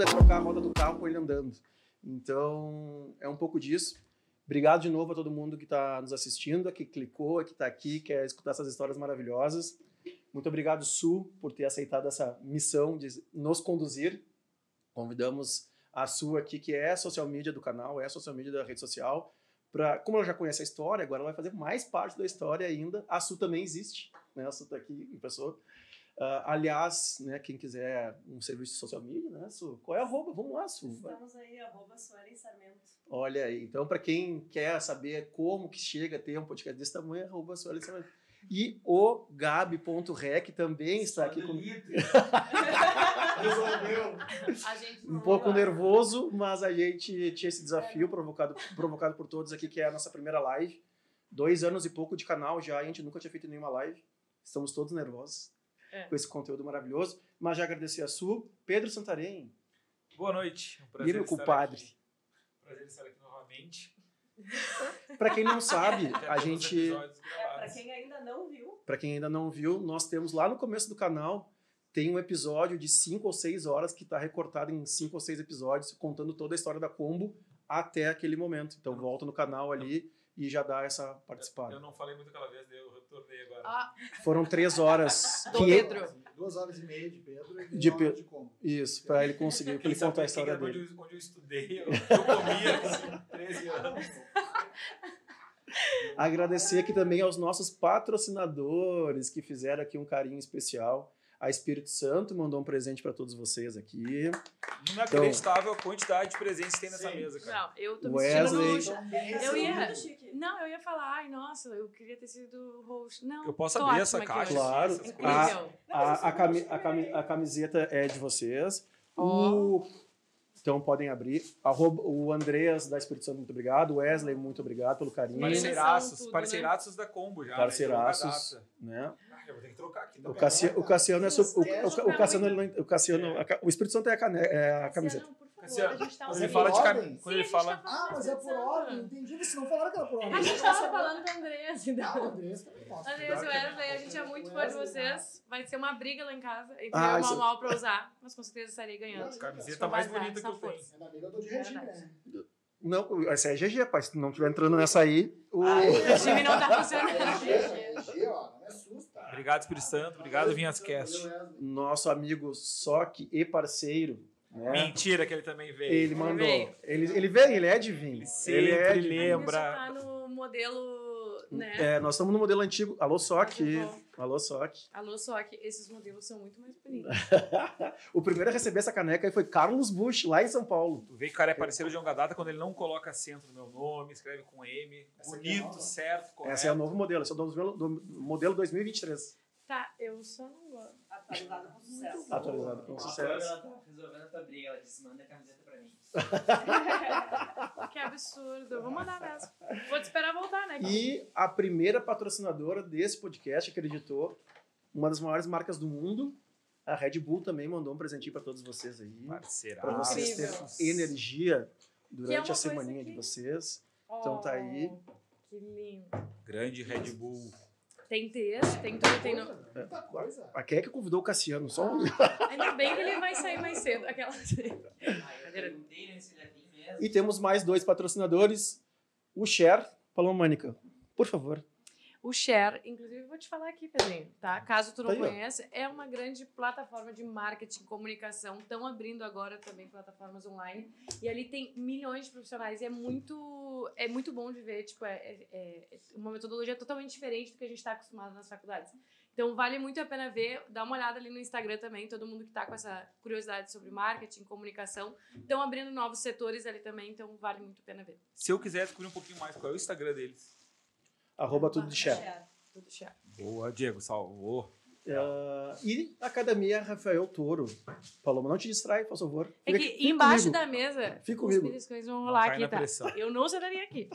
onda é trocar a roda do carro com ele andando. Então, é um pouco disso. Obrigado de novo a todo mundo que está nos assistindo, que clicou, que está aqui, quer escutar essas histórias maravilhosas. Muito obrigado, Su, por ter aceitado essa missão de nos conduzir. Convidamos a Su aqui, que é social media do canal, é social media da rede social. Pra, como ela já conhece a história, agora ela vai fazer mais parte da história ainda. A Su também existe, né? A Su está aqui em pessoa. Uh, aliás, né, quem quiser um serviço de social media, né, Su? Qual é a arroba? Vamos lá, Su. Estamos aí, arroba Suelen Sarmento. Olha aí. Então, para quem quer saber como que chega a ter um podcast desse tamanho, arroba Suelen Sarmento. E o Gabi.rec também está aqui comigo. Resolveu. um pouco nervoso, mas a gente tinha esse desafio provocado, provocado por todos aqui, que é a nossa primeira live. Dois anos e pouco de canal já, a gente nunca tinha feito nenhuma live. Estamos todos nervosos É. com esse conteúdo maravilhoso. Mas já agradecer a Su. Pedro Santarém. Boa noite. Um E prazer meu estar compadre. aqui. Prazer estar aqui novamente. Para quem não sabe, a gente, É, para quem ainda não viu, para quem ainda não viu, nós temos lá no começo do canal tem um episódio de cinco ou seis horas que está recortado em cinco ou seis episódios, contando toda a história da Combo até aquele momento. Então volta no canal ali e já dá essa participada. Eu não falei muito aquela vez, daí eu retornei agora. Ah, Foram três horas. Do que- Pedro. Duas horas e meia de Pedro e De Pedro. de como. Isso, para ele conseguir, para ele sabe contar a história dele. Onde eu, onde eu estudei, eu, eu comia assim, 13 anos. Agradecer aqui também aos nossos patrocinadores que fizeram aqui um carinho especial. A Espírito Santo mandou um presente para todos vocês aqui. Inacreditável a quantidade de presentes que tem nessa Sim. mesa, cara. Não, eu tô me Wesley. sentindo roxa. Então, bem Eu ia- muito chique. Não, eu ia falar, ai, nossa, eu queria ter sido host. Não, Eu posso abrir essa caixa? Claro. mas A, a, eu cami- a cami- a camiseta é de vocês. Ó. O- Então podem abrir. Arroba- o Andreas da Espírito Santo, muito obrigado. Wesley, muito obrigado pelo carinho. Parceiraços, né? parceiraços da Combo já. Parceiraços, Né? Né? Ah, eu vou ter que trocar aqui. O, o Cassiano é o, É, o- o Cassiano, ele não- o Cassiano, É. a o Espírito Santo é a, cane- é a camiseta. Não, por favor, Cassiano, a gente tá Quando ele fala de ordem? cam- Sim, quando ele a fala. tá Ah, mas é por ordem. Entendi. Vocês não falaram que era por ordem. A gente tava falando do Andrés, Ah, o então. Andrés também. Andrés e Wesley, a gente é muito fã de vocês. Vai ser uma briga lá em casa entre Ah, eu e o Mal pra usar, mas com certeza estarei ganhando. Camiseta mais bonita que eu essa tenho. É na briga eu tô de regime, né? Não, essa é GG, pai. Se não estiver entrando nessa aí, o... O time não tá funcionando. G, é G, ó. Não me assusta. Obrigado, Espírito Santo. Obrigado, Vinhascast. Nosso amigo Soc e parceiro, né? Mentira que ele também veio. Ele mandou. veio. Ele, ele veio, ele é de vinho. Ele sempre é de vinho. lembra. Isso tá no modelo, né? É, nós estamos no modelo antigo. Alô, Soc. Alô, Soc. Alô, só que esses modelos são muito mais bonitos. o primeiro a receber essa caneca aí foi Carlos Bush, lá em São Paulo. Tu vê que o cara é parceiro de longa data quando ele não coloca acento no meu nome, escreve com M, Essa é bonito, nova. certo, correto. Esse é o novo modelo. Esse é o do, do modelo 2023. Tá, eu só não gosto. Atualizado com sucesso. Atualizado com sucesso. ela tá resolvendo a tua briga. Ela disse: manda a camiseta pra. Que absurdo. Eu vou mandar mesmo. Vou te esperar voltar, né? E a primeira patrocinadora desse podcast acreditou, uma das maiores marcas do mundo, a Red Bull também mandou um presentinho para todos vocês aí. Parceiraço. Para vocês Incrível. terem energia é durante uma a semaninha de vocês. Então tá aí. Oh, Que lindo. Grande Red Bull. Tem texto, tem tudo, tem no... Muita coisa. A quem é que convidou o Cassiano? Só um... Ainda bem que ele vai sair mais cedo. Aquela... E temos mais dois patrocinadores. O Cher, Paloma Mânica. Por favor. O Share, inclusive, vou te falar aqui, Pedrinho, tá? Caso tu não Tá conheça, é uma grande plataforma de marketing, comunicação. Estão abrindo agora também plataformas online. E ali tem milhões de profissionais. E é muito, é muito bom de ver. Tipo, é, é- é uma metodologia totalmente diferente do que a gente está acostumado nas faculdades. Então, vale muito a pena ver. Dá uma olhada ali no Instagram também. Todo mundo que está com essa curiosidade sobre marketing, comunicação. Estão abrindo novos setores ali também. Então, vale muito a pena ver. Se eu quiser descobrir um pouquinho mais, qual é o Instagram deles? Arroba tudo de. Tudo Share. Boa, Diego, salvou. Ah, e Academia Rafael Toro. Paloma, não te distrai, por favor. É que aqui- fica embaixo comigo. da mesa, Fica os comigo. beliscões vão rolar aqui, tá? pressão. Eu não sentaria aqui.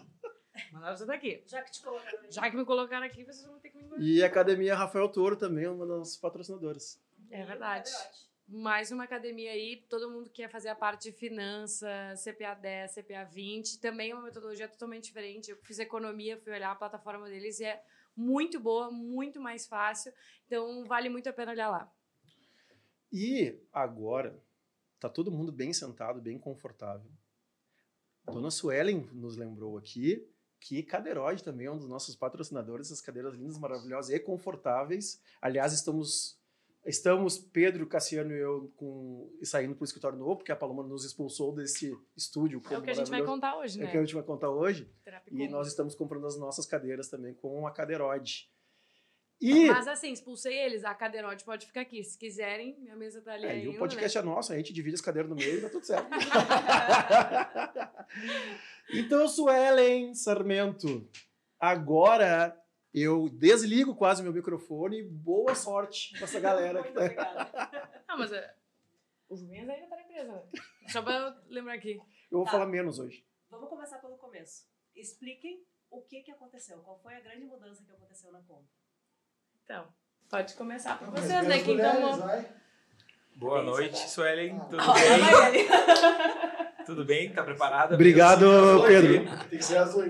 Mas ela senta aqui. Já que te colocaram aí. Já que me colocaram aqui, vocês vão ter que me engolir. E Academia Rafael Toro também, uma das nossas patrocinadoras. É verdade. Cadeote. Mais uma academia aí, todo mundo quer fazer a parte de finanças, CPA 10, CPA 20, também é uma metodologia totalmente diferente. Eu fiz economia, fui olhar a plataforma deles e é muito boa, muito mais fácil. Então, vale muito a pena olhar lá. E agora tá todo mundo bem sentado, bem confortável. Dona Suelen nos lembrou aqui que Cadeirode também é um dos nossos patrocinadores, essas cadeiras lindas, maravilhosas e confortáveis. Aliás, estamos estamos Pedro, Cassiano e eu com saindo para o escritório novo, porque a Paloma nos expulsou desse estúdio. É o que a gente vai contar hoje, É né? o que a gente vai contar hoje. E nós estamos comprando as nossas cadeiras também com a Cadeirode. E Mas assim, expulsei eles, a cadeirote pode ficar aqui. Se quiserem, minha mesa tá ali É, ainda, o podcast é nosso, a gente divide as cadeiras no meio e tá tudo certo. então, Suelen Sarmento, agora eu desligo quase meu microfone. Boa sorte pra essa galera que Muito tá. obrigada. Ah, mas é, o Juventus ainda tá na empresa, né? Só pra eu lembrar aqui. Eu vou Tá. falar menos hoje. Vamos começar pelo começo. Expliquem o que, que aconteceu. Qual foi a grande mudança que aconteceu na Combo? Então, pode começar por vocês, né? Quem mulheres, tomou. Boa Pensa, noite, tá? Suelen. Ah. Tudo Ó, bem? Tudo bem? Tá preparada? Obrigado? Pedro. Tem que ser azul.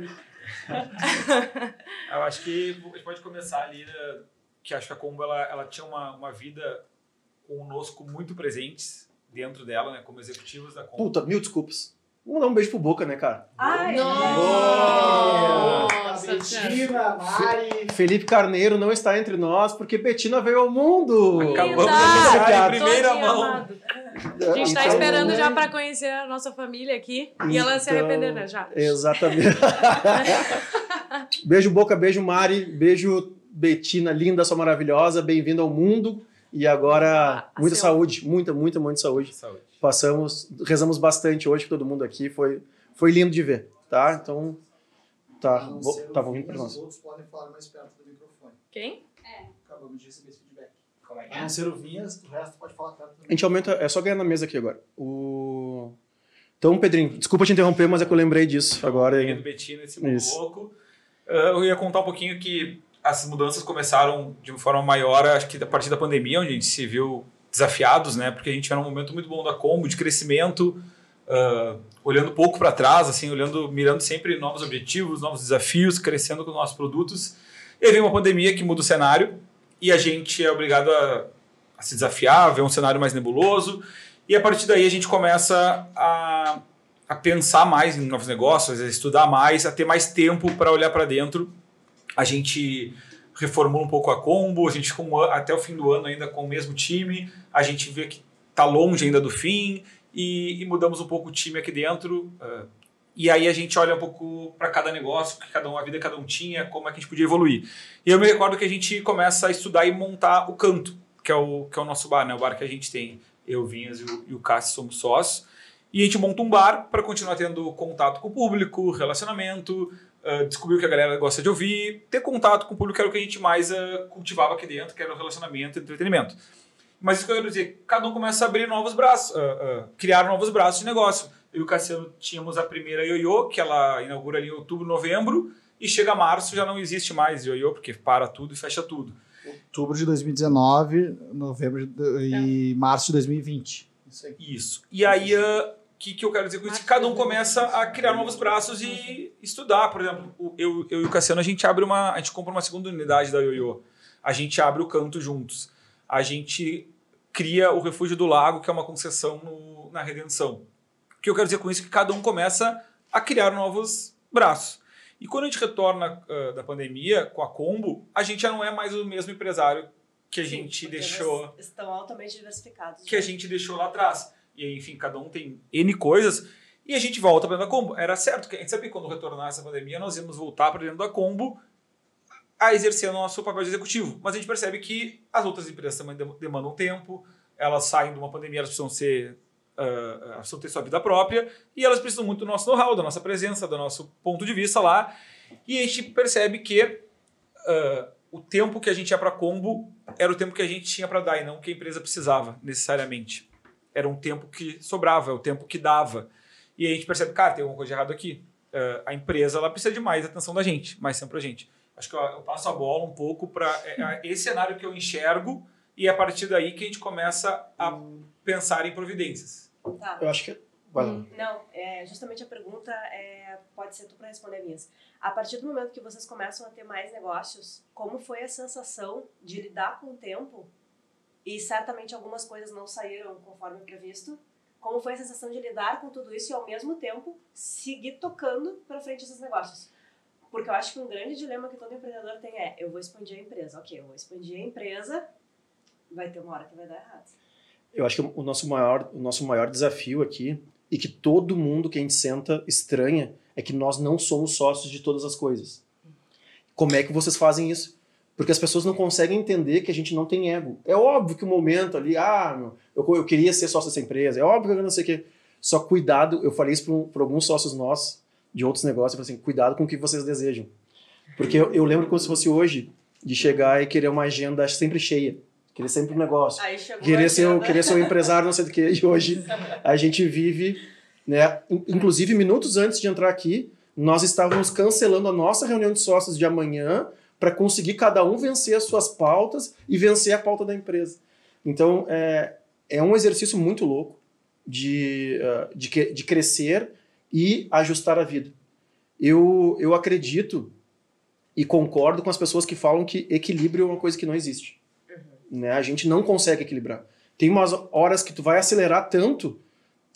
Eu acho que a gente pode começar ali, né, que acho que a Combo ela, ela tinha uma, uma vida conosco muito presentes dentro dela, né, como executivos da Combo. Puta, mil desculpas. Vamos dar um beijo pro Boca, né, cara? Ai, Nossa, Betina, Mari. Felipe Carneiro não está entre nós porque Betina veio ao mundo. Acabamos de anunciar em primeira Todinha mão. amado. A gente tá Então, esperando já pra conhecer a nossa família aqui. E ela se Então, arrepender, né? Já. Exatamente. beijo, Boca, beijo, Mari, beijo, Betina, linda, sua maravilhosa, bem-vinda ao mundo. E agora, Ah, muita seu. saúde, muita, muita, muita saúde. Saúde. Passamos, rezamos bastante hoje com todo mundo aqui, foi, foi lindo de ver, tá? Então, tá, A não vou, o ouvindo pra Vinhas, nós. Os outros podem falar mais perto do microfone. Quem? Acabamos de receber esse feedback. Como é que A é? não ser o Vinhas, o resto pode falar perto A gente aumenta, é só ganhar na mesa aqui agora. O... Então, Pedrinho, desculpa te interromper, mas é que eu lembrei disso agora. E... Betina, esse louco. Ah, eu ia contar um pouquinho que as mudanças começaram de uma forma maior, acho que a partir da pandemia, onde a gente se viu desafiados, né? Porque a gente era um momento muito bom da Combo, de crescimento, ah, olhando pouco para trás, assim, olhando, mirando sempre novos objetivos, novos desafios, crescendo com os nossos produtos. E aí vem uma pandemia que muda o cenário e a gente é obrigado a, a se desafiar, a ver um cenário mais nebuloso. E a partir daí a gente começa a, a pensar mais em novos negócios, a estudar mais, a ter mais tempo para olhar para dentro. A gente reformula um pouco a combo, a gente ficou um até o fim do ano ainda com o mesmo time, a gente vê que está longe ainda do fim e, e mudamos um pouco o time aqui dentro. ah, e aí a gente olha um pouco para cada negócio, que cada um, a vida que cada um tinha, como é que a gente podia evoluir. E eu me recordo que a gente começa a estudar e montar o canto, que é o, que é o nosso bar, né? o bar que a gente tem. Eu, Vinhas e o, e o Cássio somos sócios. E a gente monta um bar para continuar tendo contato com o público, relacionamento, ah, descobrir o que a galera gosta de ouvir, ter contato com o público que era o que a gente mais ah, cultivava aqui dentro, que era o relacionamento e entretenimento. Mas isso que eu quero dizer, cada um começa a abrir novos braços, ah, criar novos braços de negócio. Eu e o Cassiano tínhamos a primeira Ioiô, que ela inaugura ali em outubro, novembro, e chega março já não existe mais Ioiô, porque para tudo e fecha tudo. Outubro de 2019, novembro de- e março de 2020. Isso aí. Isso. E aí, que, que eu quero dizer com isso? Que cada um começa a criar novos braços e estudar. Por exemplo, eu, eu e o Cassiano, a gente abre uma. A gente compra uma segunda unidade da Ioiô. A gente abre o canto juntos. A gente cria o Refúgio do Lago, que é uma concessão no- na Redenção. O que eu quero dizer com isso é que cada um começa a criar novos braços. E quando a gente retorna ah, da pandemia com a Combo, a gente já não é mais o mesmo empresário que a gente deixou Estão altamente diversificados. que a gente deixou lá atrás. E enfim, cada um tem N coisas. E a gente volta para dentro da Combo. Era certo que a gente sabia que quando retornar essa pandemia, nós íamos voltar para dentro da Combo a exercer o nosso papel de executivo. Mas a gente percebe que as outras empresas também dem- demandam tempo, elas saem de uma pandemia, elas precisam ser. elas precisam ter sua vida própria e elas precisam muito do nosso know-how, da nossa presença, do nosso ponto de vista lá. E a gente percebe que ah, o tempo que a gente ia para combo era o tempo que a gente tinha para dar e não que a empresa precisava necessariamente. Era um tempo que sobrava, é o tempo que dava. E aí a gente percebe, cara, tem alguma coisa de errado aqui. Ah, a empresa ela precisa de mais atenção da gente, mais tempo pra gente. Acho que eu, eu passo a bola um pouco para esse cenário que eu enxergo e é a partir daí que a gente começa a pensar em providências. Tá. Eu acho que. Hum. Não, é, justamente a pergunta é, pode ser tu para responder minhas. A partir do momento que vocês começam a ter mais negócios, como foi a sensação de lidar com o tempo? E certamente algumas coisas não saíram conforme previsto. Como foi a sensação de lidar com tudo isso e ao mesmo tempo seguir tocando para frente esses negócios? Porque eu acho que um grande dilema que todo empreendedor tem é: eu vou expandir a empresa. Ok, eu vou expandir a empresa, vai ter uma hora que vai dar errado. Eu acho que o nosso maior, o nosso maior desafio aqui, e que todo mundo que a gente senta estranha, é que nós não somos sócios de todas as coisas. Como é que vocês fazem isso? Porque as pessoas não conseguem entender que a gente não tem ego. É óbvio que o momento ali, ah, meu, eu, eu queria ser sócio dessa empresa, é óbvio que eu não sei o quê. Só cuidado, eu falei isso para alguns sócios nossos de outros negócios, eu falei assim, cuidado com o que vocês desejam. Porque eu, eu lembro como se fosse hoje, de chegar e querer uma agenda sempre cheia. Querer sempre um negócio. Querer ser, um- querer ser um empresário, não sei do que. E hoje a gente vive, né? in- Inclusive, minutos antes de entrar aqui, nós estávamos cancelando a nossa reunião de sócios de amanhã para conseguir cada um vencer as suas pautas e vencer a pauta da empresa. Então, é, é um exercício muito louco de, ah, de, de crescer e ajustar a vida. Eu, eu acredito e concordo com as pessoas que falam que equilíbrio é uma coisa que não existe. Né? A gente não consegue equilibrar. Tem umas horas que tu vai acelerar tanto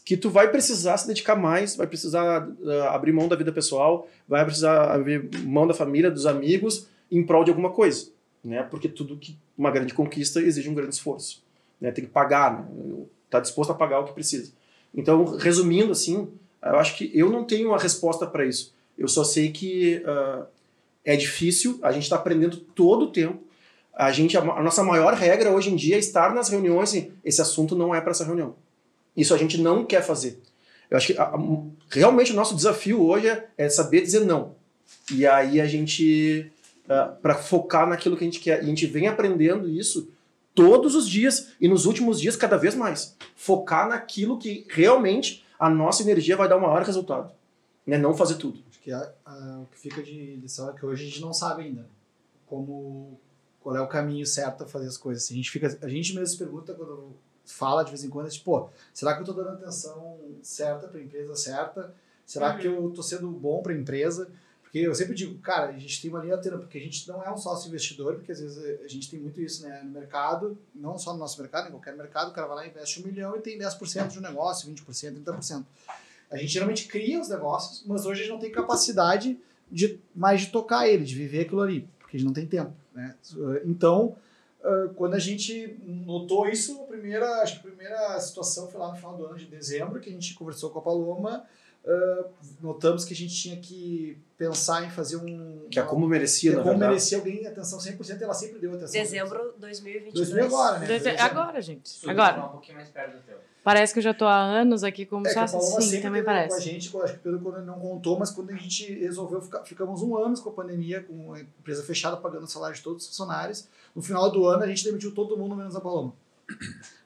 que tu vai precisar se dedicar mais, vai precisar ah, abrir mão da vida pessoal, vai precisar abrir mão da família, dos amigos, em prol de alguma coisa, né? Porque tudo que uma grande conquista exige um grande esforço, né? Tem que pagar, né? Tá disposto a pagar o que precisa. Então, resumindo assim, eu acho que eu não tenho uma resposta para isso. Eu só sei que ah, é difícil, a gente está aprendendo todo o tempo. A gente a, a nossa maior regra hoje em dia é estar nas reuniões e esse assunto não é para essa reunião. Isso a gente não quer fazer. Eu acho que a- a- realmente o nosso desafio hoje é, é saber dizer não. E aí a gente para focar naquilo que a gente quer. E a gente vem aprendendo isso todos os dias e nos últimos dias cada vez mais. Focar naquilo que realmente a nossa energia vai dar o maior resultado. Né? Não fazer tudo. Acho que a- a- o que fica de lição é que hoje a gente não sabe ainda como qual é o caminho certo a fazer as coisas. A gente fica, a gente mesmo se pergunta quando fala de vez em quando, tipo, pô, será que eu tô dando atenção certa para a empresa certa? Será que eu tô sendo bom para a empresa? Porque eu sempre digo, cara, a gente tem uma linha tênue, porque a gente não é um sócio investidor, porque às vezes a gente tem muito isso, né, no mercado, não só no nosso mercado, em qualquer mercado, o cara vai lá investe um milhão e tem 10% de um negócio, 20%, 30%. A gente geralmente cria os negócios, mas hoje a gente não tem capacidade de mais de tocar ele, de viver aquilo ali, porque a gente não tem tempo, né? Então, quando a gente notou isso, a primeira, a primeira situação foi lá no final do ano de dezembro, que a gente conversou com a Paloma, ah, notamos que a gente tinha que pensar em fazer um... Que é como merecia, é na como verdade. merecia alguém atenção 100%, ela sempre deu atenção. Dezembro 2022. 2000 agora, né? Dezembro. Agora, gente. Subi, Agora. falar Um pouquinho mais perto do teu. Parece que eu já tô há anos aqui como É a. Paloma Sim, sempre também teve com a parece. gente, acho que o Pedro quando ele não contou, mas quando a gente resolveu, ficar, ficamos um ano com a pandemia, com a empresa fechada, pagando o salário de todos os funcionários. No final do ano, a gente demitiu todo mundo, menos a Paloma.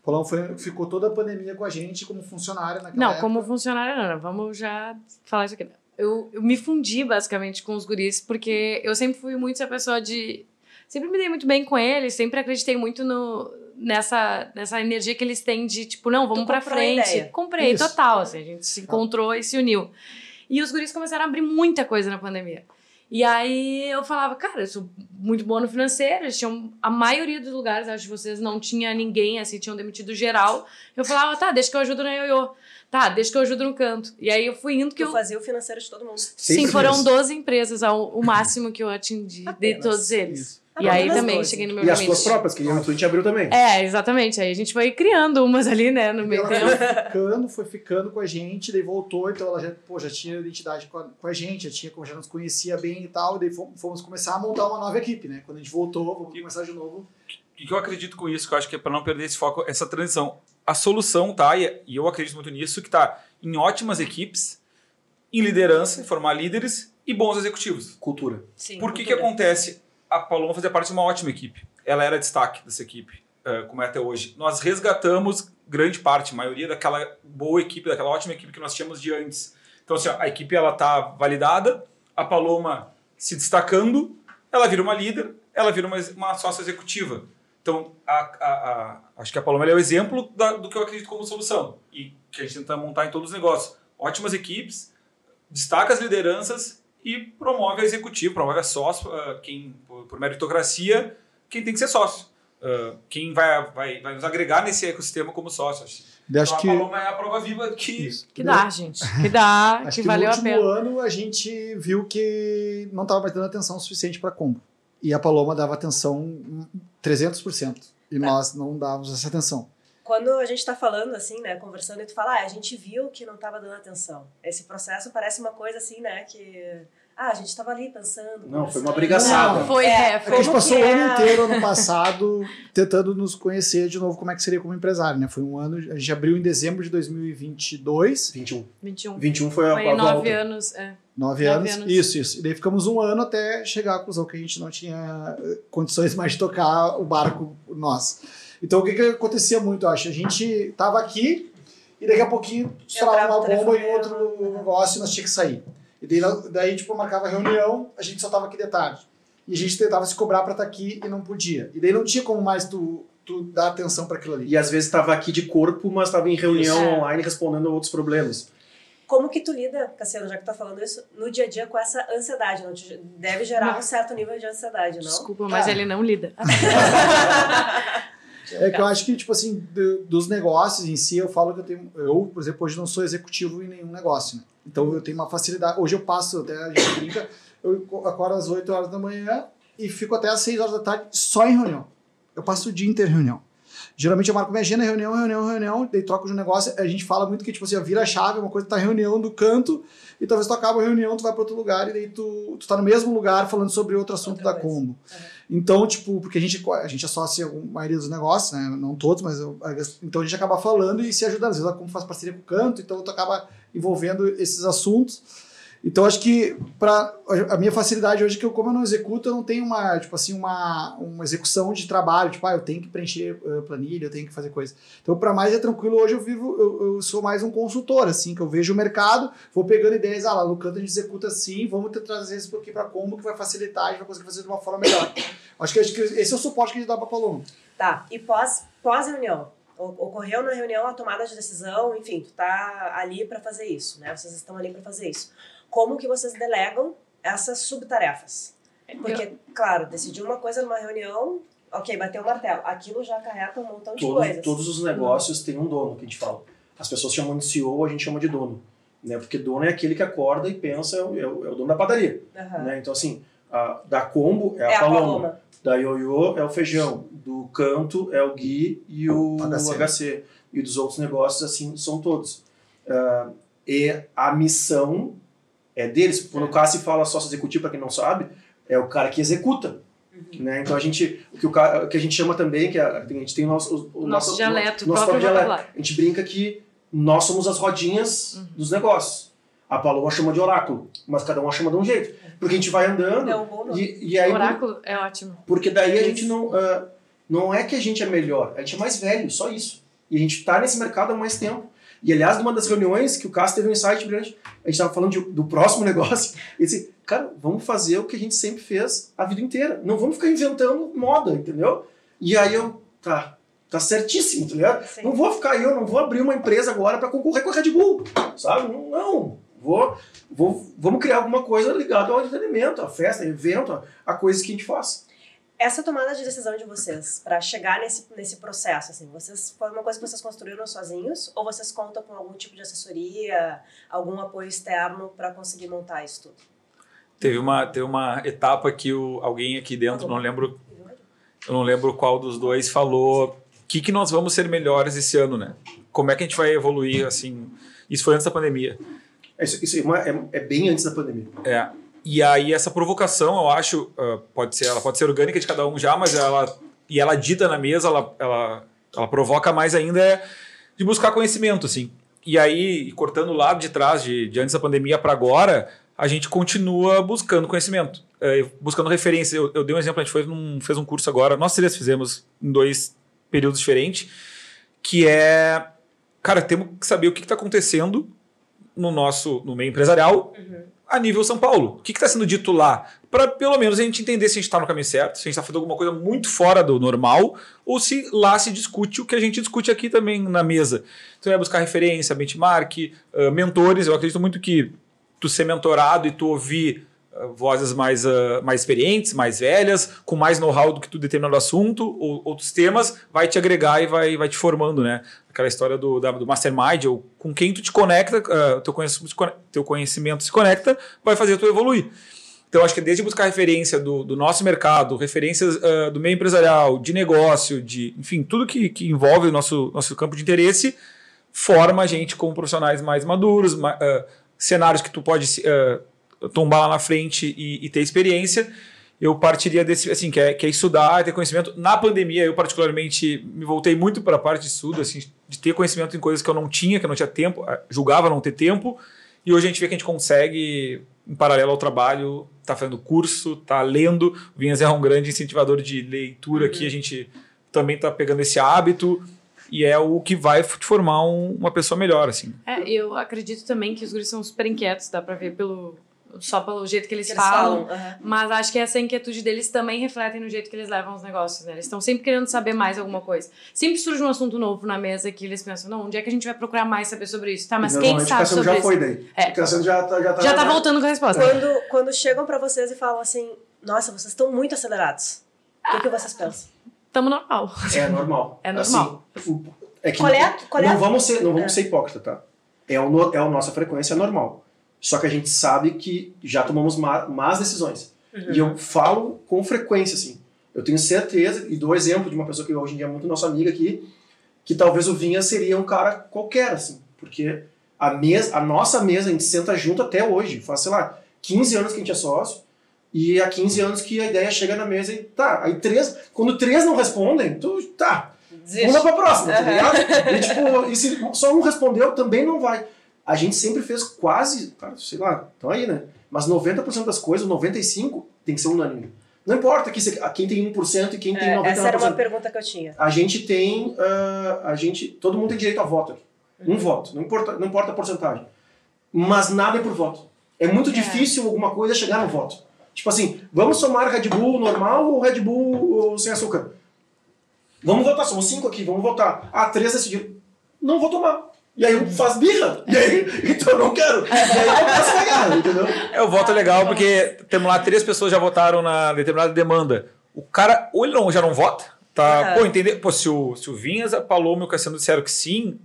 Paloma foi, ficou toda a pandemia com a gente como funcionária naquela Não, época. como funcionária não. Vamos já falar isso aqui. Eu, eu me fundi basicamente com os guris, porque eu sempre fui muito essa pessoa de. Sempre me dei muito bem com eles, sempre acreditei muito no, nessa, nessa energia que eles têm de, tipo, não, vamos Tu pra comprou a frente. ideia. Comprei, Isso. total. Assim, a gente se encontrou e se uniu. E os guris começaram a abrir muita coisa na pandemia. E aí eu falava, cara, eu sou muito boa no financeiro. Eles tinham, a maioria dos lugares, acho que vocês não tinha ninguém, assim, tinham demitido geral. Eu falava, tá, deixa que eu ajudo na ioiô. Tá, deixa que eu ajudo no canto. E aí eu fui indo que eu eu. fazia o financeiro de todo mundo. Sim, Sempre foram isso. 12 empresas ao, o máximo que eu atingi de Apenas. todos eles. Isso. E aí também 12. cheguei no meu E as limite. suas próprias, que a gente abriu também. É, exatamente. Aí a gente foi criando umas ali, né, no E meio ela tempo. foi ficando, foi ficando com a gente, daí voltou, então ela já, pô, já tinha identidade com a, com a gente, já, tinha, já nos conhecia bem e tal, daí fomos, começar a montar uma nova equipe, né? Quando a gente voltou, vamos começar de novo. O que eu acredito com isso, que eu acho que é para não perder esse foco, essa transição. A solução tá, e e eu acredito muito nisso, que tá em ótimas equipes, em liderança, formar líderes e bons executivos. Cultura. Sim, Por que que acontece? A Paloma fazia parte de uma ótima equipe. Ela era destaque dessa equipe, eh, como é até hoje. Nós resgatamos grande parte, maioria daquela boa equipe, daquela ótima equipe que nós tínhamos de antes. Então, assim, a equipe ela tá validada, a Paloma se destacando, ela vira uma líder, ela vira uma, uma sócia executiva. Então, a, a- a- acho que a Paloma é o exemplo da- do que eu acredito como solução e que a gente tenta montar em todos os negócios. Ótimas equipes, destaca as lideranças e promove a executivo, promove a sócio, ah, quem, por, meritocracia, quem tem que ser sócio. uh, quem vai, vai, vai nos agregar nesse ecossistema como sócios. Acho então, que a Paloma é a prova viva que Isso. Que dá, gente. Que dá, Acho que, que, valeu no a último pena. ano a gente viu que não estava mais dando atenção suficiente para combo. E a Paloma dava atenção hum, 300%. E nós não dávamos essa atenção. Quando a gente tá falando assim, né, conversando e tu fala, ah, a gente viu que não tava dando atenção. Esse processo parece uma coisa assim, né, que ah, a gente tava ali pensando. Não, foi uma brigaçada. Não. Foi, É, é, É que a foi. gente passou o é? ano inteiro, ano passado, tentando nos conhecer de novo como é que seria como empresário, né? Foi um ano, a gente abriu em dezembro de 2022, 21. 21. 21 foi a, Foi a nove volta. anos. É. nove Nove anos. anos. Isso, isso. E daí ficamos um ano até chegar à conclusão que a gente não tinha eh, condições mais de tocar o barco nós. Então o que, que acontecia muito, eu acho? A gente tava aqui e daqui a pouquinho estourava uma bomba em outro né? negócio e nós tínhamos que sair. E daí, daí tipo, marcava reunião, a gente só tava aqui de tarde. E a gente tentava se cobrar pra estar aqui e não podia. E daí não tinha como mais tu, tu dar atenção para aquilo ali. E às vezes estava aqui de corpo, mas estava em reunião Isso. online respondendo a outros problemas. Como que tu lida, Cassiano, já que tu tá falando isso, no dia a dia com essa ansiedade? Não te- deve gerar um certo nível de ansiedade, não? Desculpa, mas Ah. ele não lida. É que eu acho que, tipo assim, do- dos negócios em si, eu falo que eu tenho. Eu, por exemplo, hoje não sou executivo em nenhum negócio, né? Então eu tenho uma facilidade. Hoje eu passo, até a gente brinca, eu acordo às 8 horas da manhã e fico até às 6 horas da tarde só em reunião. Eu passo o dia inteiro em reunião. Geralmente eu marco minha agenda, reunião, reunião, reunião, daí troco de negócio. A gente fala muito que, tipo assim, vira a chave, uma coisa tá reunião do canto, e talvez tu acaba a reunião, tu vai para outro lugar, e daí tu, tu tá no mesmo lugar falando sobre outro assunto Outra da coisa. combo. Então, tipo, porque a gente, a gente associa a maioria dos negócios, né? Não todos, mas eu- então a gente acaba falando e se ajudando. Às vezes como faz parceria com o canto, então tu acaba envolvendo esses assuntos. Então acho que para a minha facilidade hoje é que eu como eu não executo, eu não tenho uma, tipo assim, uma, uma execução de trabalho, tipo, ah, eu tenho que preencher eh, planilha, eu tenho que fazer coisa. Então para mais é tranquilo, hoje eu vivo, eu, eu sou mais um consultor assim, que eu vejo o mercado, vou pegando ideias, ah, lá canto a gente executa assim, vamos trazer isso aqui para combo que vai facilitar, a gente vai conseguir fazer de uma forma melhor. Acho que, acho que esse é o suporte que a gente dá para Paloma. Tá, e pós, pós-reunião? O- Ocorreu na reunião a tomada de decisão, enfim, tu tá ali para fazer isso, né? Vocês estão ali para fazer isso. Como que vocês delegam essas subtarefas? Porque, claro, decidir uma coisa numa reunião, ok, bateu o martelo. Aquilo já acarreta um montão de Todo- coisas. todos os negócios têm um dono, que a gente fala. As pessoas chamam de CEO, a gente chama de dono. Né? Porque dono é aquele que acorda e pensa, é o, é o- é dono da padaria. Aham. Né? Então, assim, a- da Combo é a, É a Paloma. Paloma. Da Ioiô é o feijão. Do canto é o Gui e o HC. HC. E dos outros negócios, assim, são todos. Ah, e a missão é deles. Quando o Cássio fala sócio executivo, para quem não sabe, é o cara que executa. Uhum. Né? Então a gente, o que, o, o que a gente chama também, que a, a gente tem o nosso, o, o Nosso dialeto, nosso próprio dialeto. vocabulário. A gente brinca que nós somos as rodinhas Uhum. dos negócios. A Paloma chama de oráculo, mas cada uma chama de um jeito. Porque a gente vai andando É um bom nome. e, e aí Oráculo é ótimo. porque daí a gente não. ah, não é que a gente é melhor, a gente é mais velho, só isso. E a gente tá nesse mercado há mais tempo. E aliás, numa das reuniões que o Cássio teve um insight brilhante, a gente tava falando de- do próximo negócio. E disse, cara, vamos fazer o que a gente sempre fez a vida inteira. Não vamos ficar inventando moda, entendeu? E aí eu, tá, tá certíssimo, tá ligado? Sim. Não vou ficar eu, não vou abrir uma empresa agora para concorrer com a Red Bull, sabe? Não, não. Vou, vou, vamos criar alguma coisa ligada ao entretenimento, a festa, evento, a, a coisas que a gente faz. Essa tomada de decisão de vocês para chegar nesse, nesse processo, assim, vocês foi uma coisa que vocês construíram sozinhos ou vocês contam com algum tipo de assessoria, algum apoio externo para conseguir montar isso tudo? Teve uma, teve uma etapa que o, alguém aqui dentro, não lembro, eu não lembro qual dos dois, falou o que, que nós vamos ser melhores esse ano, né? Como é que a gente vai evoluir, assim... Isso foi antes da pandemia. Isso, isso é, é- é bem antes da pandemia. É. E aí essa provocação, eu acho, ah, pode ser, ela pode ser orgânica de cada um já, mas ela e ela dita na mesa, ela, ela, ela provoca mais ainda é de buscar conhecimento, assim. E aí, cortando o lado de trás, de, de antes da pandemia para agora, a gente continua buscando conhecimento, é, buscando referência. Eu, eu dei um exemplo, a gente foi num, fez um curso agora, nós três fizemos em dois períodos diferentes, que é, cara, temos que saber o que está acontecendo no nosso no meio empresarial a nível São Paulo. O que está sendo dito lá? Para pelo menos a gente entender se a gente está no caminho certo, se a gente está fazendo alguma coisa muito fora do normal, ou se lá se discute o que a gente discute aqui também na mesa. Então é buscar referência, benchmark, ah, mentores. Eu acredito muito que tu ser mentorado e tu ouvir uh, vozes mais, uh, mais experientes, mais velhas, com mais know-how do que tu determinado assunto ou outros temas, vai te agregar e vai, vai te formando, né? Aquela história do, da, do mastermind, ou com quem tu te conecta, uh, teu, conhecimento, teu conhecimento se conecta, vai fazer tu evoluir. Então, acho que desde buscar referência do, do nosso mercado, referências uh, do meio empresarial, de negócio, de enfim, tudo que, que envolve o nosso, nosso campo de interesse, forma a gente como profissionais mais maduros, uh, cenários que tu pode uh, tombar lá na frente e, e, ter experiência. Eu partiria desse, assim, que é, que é estudar, ter conhecimento. Na pandemia, eu particularmente me voltei muito para a parte de estudo, assim, de ter conhecimento em coisas que eu não tinha, que eu não tinha tempo, julgava não ter tempo. E hoje a gente vê que a gente consegue, em paralelo ao trabalho, tá fazendo curso, tá lendo. O Vinhas é um grande incentivador de leitura uhum. aqui, a gente também tá pegando esse hábito e é o que vai te formar um, uma pessoa melhor, assim. É, eu acredito também que os guris são super inquietos, dá para ver pelo só pelo jeito que eles que falam, eles falam. Uhum. mas acho que essa inquietude deles também refletem no jeito que eles levam os negócios, né? Eles estão sempre querendo saber mais alguma coisa. Sempre surge um assunto novo na mesa que eles pensam, não, onde é que a gente vai procurar mais saber sobre isso? Tá, mas quem sabe sobre já isso? foi daí. É. Cassiano já tá, já tá, já tá voltando com a resposta. Quando, quando chegam para vocês e falam assim, nossa, vocês estão muito acelerados. O que, que vocês pensam? Tamo normal. É normal. É normal. Assim, é que qual é, qual é? não vamos ser, não vamos é. ser hipócrita, tá? É, o, é a nossa frequência normal. Só que a gente sabe que já tomamos más decisões. Uhum. E eu falo com frequência, assim. Eu tenho certeza, e dou exemplo de uma pessoa que hoje em dia é muito nossa amiga aqui, que talvez o Vinha seria um cara qualquer, assim. Porque a, mesa, a nossa mesa, a gente senta junto até hoje. Faz, sei lá, 15 anos que a gente é sócio. E há 15 anos que a ideia chega na mesa e tá. Aí três, quando três não respondem, tu tá. Desiste. Vamos pra próxima, tá ligado? E, tipo, e se só um respondeu, também não vai a gente sempre fez quase, cara, sei lá, então aí, né? Mas 90% das coisas, 95% tem que ser unânime. Não importa que quem tem 1% e quem tem 99%. É, essa era uma pergunta que eu tinha. A gente tem, uh, a gente, todo mundo tem direito a voto aqui. Um uhum. voto, não importa, não importa a porcentagem. Mas nada é por voto. É muito é. difícil alguma coisa chegar no voto. Tipo assim, vamos somar Red Bull normal ou Red Bull sem açúcar? Vamos votar, somos cinco aqui, vamos votar. Ah, três decidiram. Não vou tomar. E aí faz birra. E aí, então eu não quero. E aí começa a guerra, entendeu? É, o voto é legal porque temos lá três pessoas já votaram na determinada demanda. O cara, ou ele não, já não vota, tá? Pô, entender? Pô, se o, se o Vinhas, a Paloma e o Cassiano disseram que sim,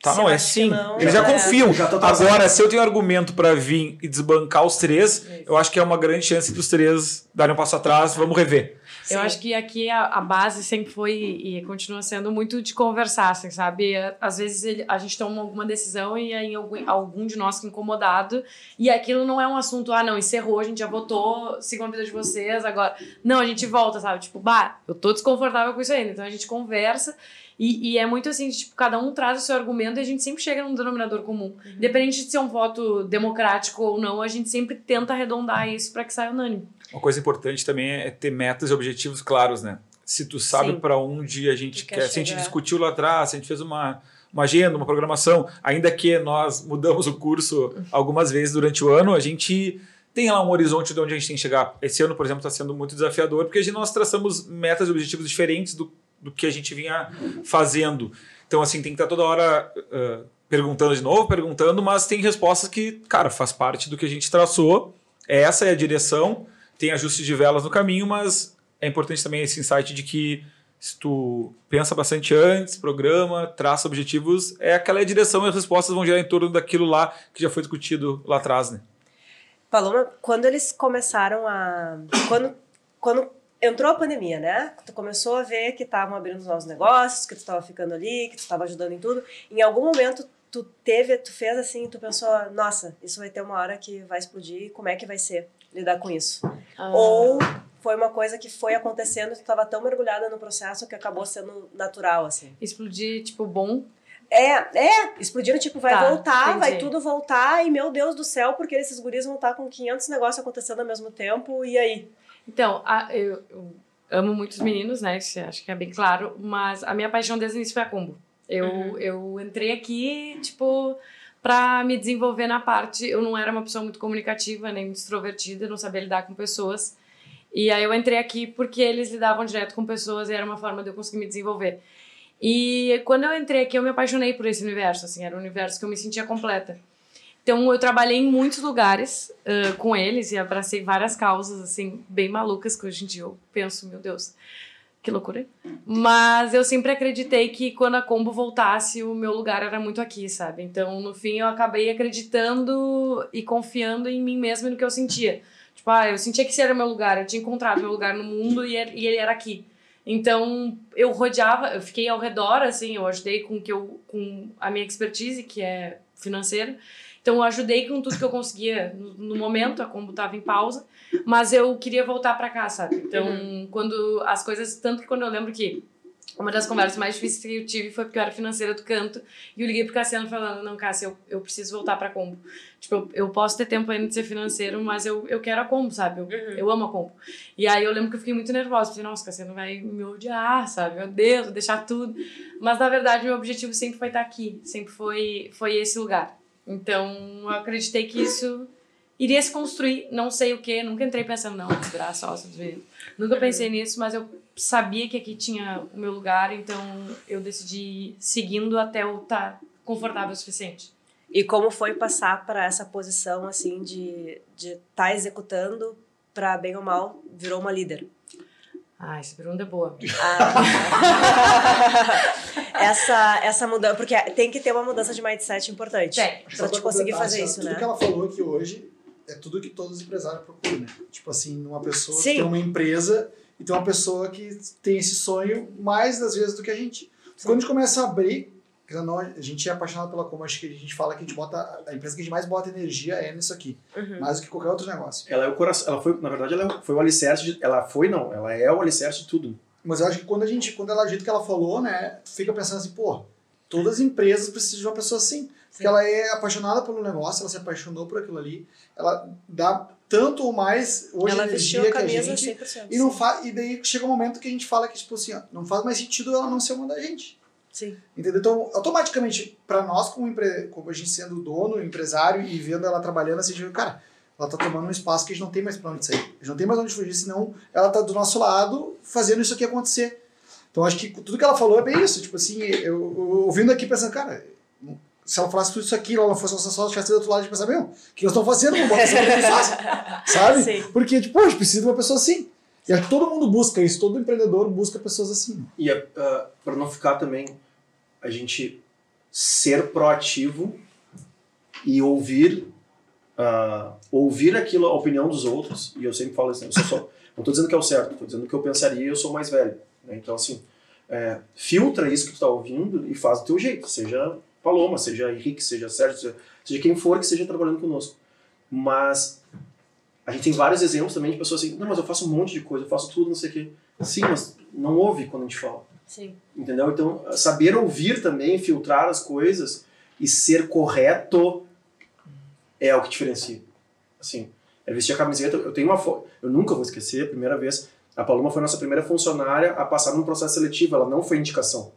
tá, não, é sim. Não, Eles já é. confiam. Já Agora, se eu tenho argumento para vir e desbancar os três, eu acho que é uma grande chance dos três darem um passo atrás, vamos rever. Sim. Eu acho que aqui a, a, base sempre foi e continua sendo muito de conversar, assim, sabe? Às vezes ele, a gente toma alguma decisão e aí algum, algum de nós fica incomodado e aquilo não é um assunto, ah, não, encerrou, a gente já votou, sigam a vida de vocês, agora. Não, a gente volta, sabe? Tipo, bah, eu tô desconfortável com isso ainda. Então a gente conversa e, e, é muito assim, tipo, cada um traz o seu argumento e a gente sempre chega num denominador comum. Uhum. Independente de ser um voto democrático ou não, a gente sempre tenta arredondar isso para que saia unânime. Uma coisa importante também é ter metas e objetivos claros, né? Se tu sabe para onde a gente quer, quer se a gente discutiu lá atrás, se a gente fez uma, uma agenda, uma programação, ainda que nós mudamos o curso algumas vezes durante o ano, a gente tem lá um horizonte de onde a gente tem que chegar. Esse ano, por exemplo, está sendo muito desafiador, porque a gente, nós traçamos metas e objetivos diferentes do, do que a gente vinha fazendo. Então, assim, tem que estar toda hora uh, perguntando de novo, perguntando, mas tem respostas que, cara, faz parte do que a gente traçou. Essa é a direção tem ajustes de velas no caminho, mas é importante também esse insight de que se tu pensa bastante antes, programa, traça objetivos, é aquela direção e as respostas vão girar em torno daquilo lá que já foi discutido lá atrás, né? Paloma, quando eles começaram a... Quando, quando entrou a pandemia, né? Tu começou a ver que estavam abrindo os novos negócios, que tu estava ficando ali, que tu estava ajudando em tudo. Em algum momento tu teve, tu fez assim, tu pensou, nossa, isso vai ter uma hora que vai explodir, como é que vai ser? Lidar com isso. Ah. Ou foi uma coisa que foi acontecendo, tu estava tão mergulhada no processo que acabou sendo natural, assim. Explodir, tipo, bom? É, é, explodindo, tipo, vai tá, voltar, entendi. vai tudo voltar, e meu Deus do céu, porque esses guris vão estar com 500 negócios acontecendo ao mesmo tempo, e aí? Então, a, eu, eu, amo muitos meninos, né, isso acho que é bem claro, mas a minha paixão desde o início foi a combo. Eu, uhum. eu entrei aqui, tipo, para me desenvolver na parte. Eu não era uma pessoa muito comunicativa, nem muito extrovertida, não sabia lidar com pessoas. E aí eu entrei aqui porque eles lidavam direto com pessoas e era uma forma de eu conseguir me desenvolver. E quando eu entrei aqui, eu me apaixonei por esse universo, assim, era um universo que eu me sentia completa. Então eu trabalhei em muitos lugares uh, com eles e abracei várias causas assim bem malucas que hoje em dia eu penso, meu Deus, que loucura. Mas eu sempre acreditei que quando a Combo voltasse, o meu lugar era muito aqui, sabe? Então, no fim, eu acabei acreditando e confiando em mim mesma e no que eu sentia. Tipo, ah, eu sentia que esse era o meu lugar, eu tinha encontrado meu lugar no mundo e, e ele era aqui. Então, eu rodeava, eu fiquei ao redor, assim, eu ajudei com, que eu, com a minha expertise, que é financeira. Então, eu ajudei com tudo que eu conseguia no, no momento, a Combo estava em pausa. Mas eu queria voltar para cá, sabe? Então, uhum. quando as coisas. Tanto que quando eu lembro que uma das conversas mais difíceis que eu tive foi porque eu era financeira do canto e eu liguei pro Cassiano falando: Não, Cássio, eu, eu preciso voltar pra Combo. Tipo, eu, eu posso ter tempo ainda de ser financeiro, mas eu, eu quero a Combo, sabe? Eu, uhum. eu amo a Combo. E aí eu lembro que eu fiquei muito nervosa. Pensei, nossa, Cassiano vai me odiar, sabe? Meu Deus, vou deixar tudo. Mas na verdade, meu objetivo sempre foi estar aqui, sempre foi, foi esse lugar. Então eu acreditei que isso iria se construir, não sei o que, nunca entrei pensando, não, virar sócio dos meninos. Nunca pensei nisso, mas eu sabia que aqui tinha o meu lugar, então eu decidi ir seguindo até eu estar tá confortável o suficiente. E como foi passar para essa posição, assim, de estar de tá executando para, bem ou mal, virou uma líder? Ah, essa pergunta é boa. Ah. essa, essa mudança, porque tem que ter uma mudança de mindset importante. Para te conseguir fazer isso, tudo né? Tudo que ela falou aqui hoje é tudo que todos os empresários procuram, né? Tipo assim, uma pessoa Sim. que tem uma empresa e tem uma pessoa que tem esse sonho mais das vezes do que a gente. Sim. Quando a gente começa a abrir, a gente é apaixonado pela como acho que a gente fala que a gente bota a empresa que a gente mais bota energia é nisso aqui, uhum. mais do que qualquer outro negócio. Ela é o coração, ela foi, na verdade, ela foi o alicerce de, ela foi não, ela é o alicerce de tudo. Mas eu acho que quando a gente, quando ela o jeito que ela falou, né, fica pensando assim, pô, todas as empresas precisam de uma pessoa assim. Porque ela é apaixonada pelo negócio, ela se apaixonou por aquilo ali, ela dá tanto ou mais hoje ela energia que a gente 100%, e não faz e daí chega um momento que a gente fala que tipo assim, ó, não faz mais sentido ela não ser uma da gente. Sim. Entendeu? Então, automaticamente para nós como empre... como a gente sendo dono, empresário e vendo ela trabalhando assim, tipo, cara, ela tá tomando um espaço que a gente não tem mais para onde sair. A gente não tem mais onde fugir, senão ela tá do nosso lado fazendo isso aqui acontecer. Então acho que tudo que ela falou é bem isso, tipo assim, eu, eu ouvindo aqui pensando, cara, se ela falasse tudo isso aqui, ela não fosse nossa sócia, tivesse do outro lado, a gente pensava, meu, o que nós estamos fazendo? Vamos botar essa Sabe? Sim. Porque, tipo, a gente precisa de uma pessoa assim. E acho que todo mundo busca isso, todo empreendedor busca pessoas assim. E uh, ah, para não ficar também, a gente ser proativo e ouvir uh, ouvir aquilo, a opinião dos outros. E eu sempre falo assim, eu só, não estou dizendo que é o certo, estou dizendo que eu pensaria e eu sou mais velho. Né? Então, assim, é, filtra isso que tu está ouvindo e faz do teu jeito, seja Paloma, seja Henrique, seja Sérgio, seja, seja quem for que esteja trabalhando conosco. Mas a gente tem vários exemplos também de pessoas assim, não, mas eu faço um monte de coisa, eu faço tudo, não sei o quê. Sim, mas não ouve quando a gente fala. Sim. Entendeu? Então, saber ouvir também, filtrar as coisas e ser correto é o que diferencia. Assim, é vestir a camiseta. Eu tenho uma foto, eu nunca vou esquecer, a primeira vez, a Paloma foi a nossa primeira funcionária a passar num processo seletivo, ela não foi indicação.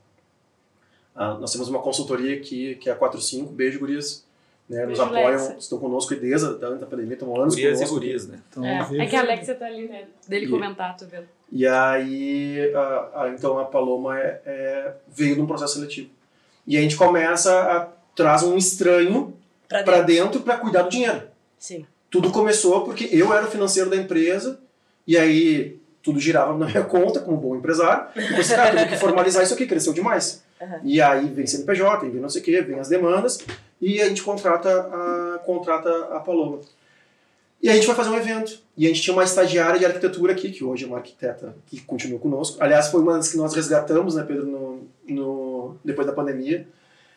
Ah, nós temos uma consultoria aqui, que é a 45, beijo, gurias. Né, nos apoiam, Alexa. estão conosco e desde a da pandemia, estão anos gurias conosco. e gurias, né? Então, é, é, que a Alexa tá ali, né? Dele e, comentar, tu vendo. E aí, a, a, então a Paloma é, é, veio num processo seletivo. E a gente começa a traz um estranho para dentro para cuidar do dinheiro. Sim. Tudo começou porque eu era o financeiro da empresa e aí tudo girava na minha conta como bom empresário. E você, cara, tem que formalizar isso aqui, cresceu demais. Uhum. E aí vem CNPJ, vem não sei o quê, vem as demandas, e a gente contrata a, contrata a Paloma. E a gente vai fazer um evento. E a gente tinha uma estagiária de arquitetura aqui, que hoje é uma arquiteta que continua conosco. Aliás, foi uma das que nós resgatamos, né, Pedro, no, no, depois da pandemia.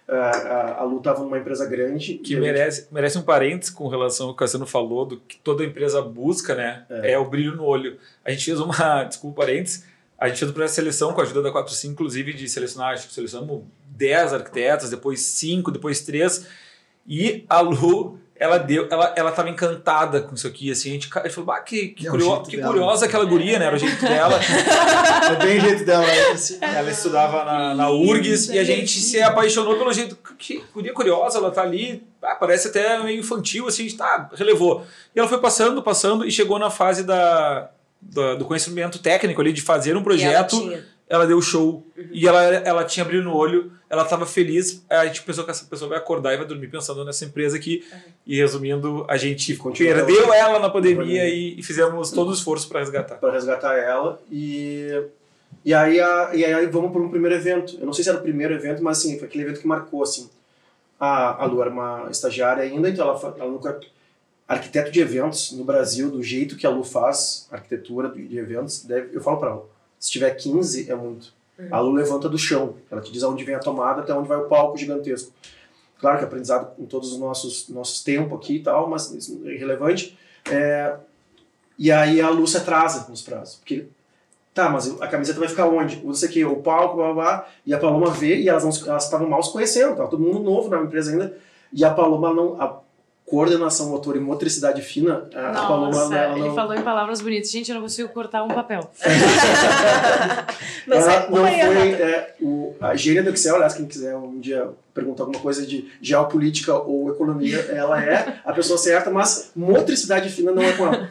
A, a, a Lu estava numa empresa grande. Que merece, gente... merece um parênteses com relação ao que o Cassiano falou, do que toda empresa busca, né? É. é o brilho no olho. A gente fez uma, desculpa, parênteses, a gente fez de seleção com a ajuda da 45, inclusive de selecionar, acho que selecionamos 10 arquitetas, depois 5, depois 3. E a Lu, ela deu, ela, ela tava encantada com isso aqui, assim, a gente, a gente falou, bah, que, que, é curio, que dela, curiosa aquela guria, né? Era o jeito dela. é bem o jeito dela. Assim. Ela estudava na, na URGS e a gente se apaixonou pelo jeito, que guria curiosa, ela tá ali, ah, parece até meio infantil, assim, a gente tá, relevou. E ela foi passando, passando e chegou na fase da do, do conhecimento técnico ali de fazer um projeto. Ela deu show e ela, ela tinha brilho no olho, ela estava feliz. A gente pensou que essa pessoa vai acordar e vai dormir pensando nessa empresa aqui. E resumindo, a gente Continua perdeu ela- ela na pandemia e, e fizemos todo o esforço para resgatar. para resgatar ela e e aí, a, e aí vamos para um primeiro evento. Eu não sei se era o primeiro evento, mas assim, foi aquele evento que marcou assim. A, a Lu era uma estagiária ainda, então ela, ela nunca arquiteto de eventos no Brasil, do jeito que a Lu faz arquitetura de de eventos, deve, eu falo para ela, se tiver 15 é muito. A Lu levanta do chão, ela te diz aonde vem a tomada, até onde vai o palco gigantesco. Claro que é aprendizado em todos os nossos nossos tempos aqui e tal, mas é irrelevante. É, e aí a Lu se atrasa nos prazos. Porque, tá, mas a camiseta vai ficar onde? Não sei o que, o palco, blá, blá, blá. E a Paloma vê, e elas estavam mal se conhecendo, tava todo mundo novo na empresa ainda. E a Paloma não. A coordenação motor e motricidade fina, a, a Paloma Nossa, ela ele não. falou em palavras bonitas. Gente, eu não consigo cortar um papel. Ela é não uma aí, foi. É, o, a gênia do Excel, aliás, quem quiser um dia perguntar alguma coisa de geopolítica ou economia, ela é a pessoa certa, mas motricidade fina não é com ela.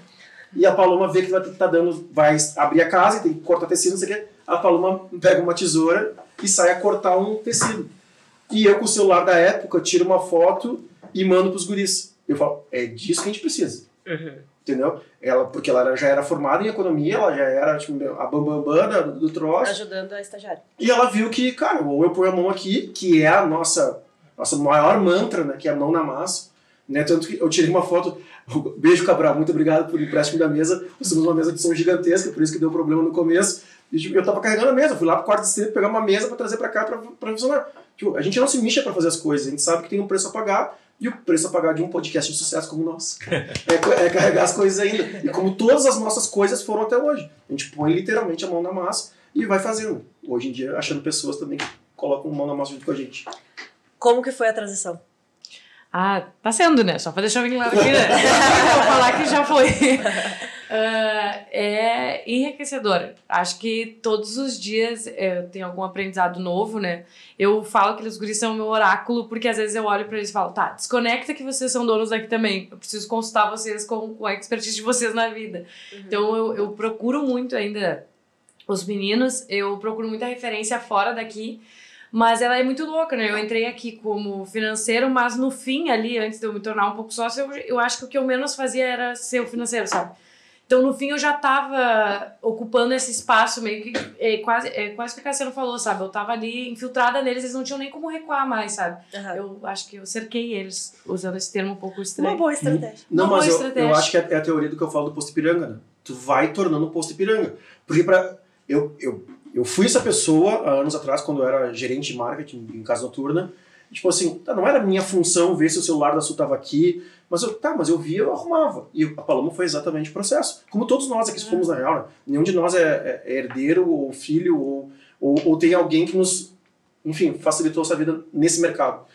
E a Paloma vê que vai tá dando, vai abrir a casa e tem que cortar tecido, não sei o quê. A Paloma pega uma tesoura e sai a cortar um tecido. E eu, com o celular da época, tiro uma foto e mando pros guris. Eu falo, é disso que a gente precisa entendeu? Ela, porque ela já era formada em economia, ela já era tipo, a bambambam da- do troço, Ajudando a estagiária. e ela viu que, cara, ou eu ponho a mão aqui, que é a nossa, nossa maior mantra, né, que é a mão na massa, né, tanto que eu tirei uma foto, beijo Cabral, muito obrigado por empréstimo da mesa, nós temos uma mesa de som gigantesca, por isso que deu problema no começo, e tipo, eu tava carregando a mesa, fui lá pro quarto distrito pegar uma mesa para trazer para cá para funcionar. Tipo, a gente não se mixa para fazer as coisas, a gente sabe que tem um preço a pagar, e o preço a pagar de um podcast de sucesso como o nosso é, é carregar as coisas ainda. E como todas as nossas coisas foram até hoje. A gente põe literalmente a mão na massa e vai fazendo. Hoje em dia, achando pessoas também que colocam a mão na massa junto com a gente. Como que foi a transição? Ah, tá sendo, né? Só pra deixar bem claro aqui, né? Vou falar que já foi. Ah, é enriquecedor. Acho que todos os dias é, eu tenho algum aprendizado novo, né? Eu falo que os guris são o meu oráculo, porque às vezes eu olho pra eles e falo, tá, desconecta que vocês são donos daqui também. Eu preciso consultar vocês com, com a expertise de vocês na vida. Então eu, eu procuro muito ainda os meninos, eu procuro muita referência fora daqui. Mas ela é muito louca, né? Eu entrei aqui como financeiro, mas no fim ali, antes de eu me tornar um pouco sócio, eu, eu acho que o que eu menos fazia era ser o financeiro, sabe? Então, no fim, eu já tava ocupando esse espaço meio que... É, quase, é, quase que o Cassiano falou, sabe? Eu tava ali infiltrada neles, eles não tinham nem como recuar mais, sabe? Aham. Eu acho que eu cerquei eles, usando esse termo um pouco Uma estranho. boa estratégia. Não, Uma mas boa eu, estratégia. eu acho que é, é a teoria do que eu falo do posto Ipiranga, né? Tu vai tornando o posto Ipiranga. Porque pra, eu, eu, eu fui essa pessoa há anos atrás, quando eu era gerente de marketing em casa noturna. Tipo assim, tá, não era minha função ver se o celular da Sul tava aqui, mas eu, tá, mas eu via, eu arrumava. E a Paloma foi exatamente o processo. Como todos nós aqui fomos na real, né? Nenhum de nós é, é herdeiro ou filho ou, ou, ou tem alguém que nos, enfim, facilitou essa vida nesse mercado.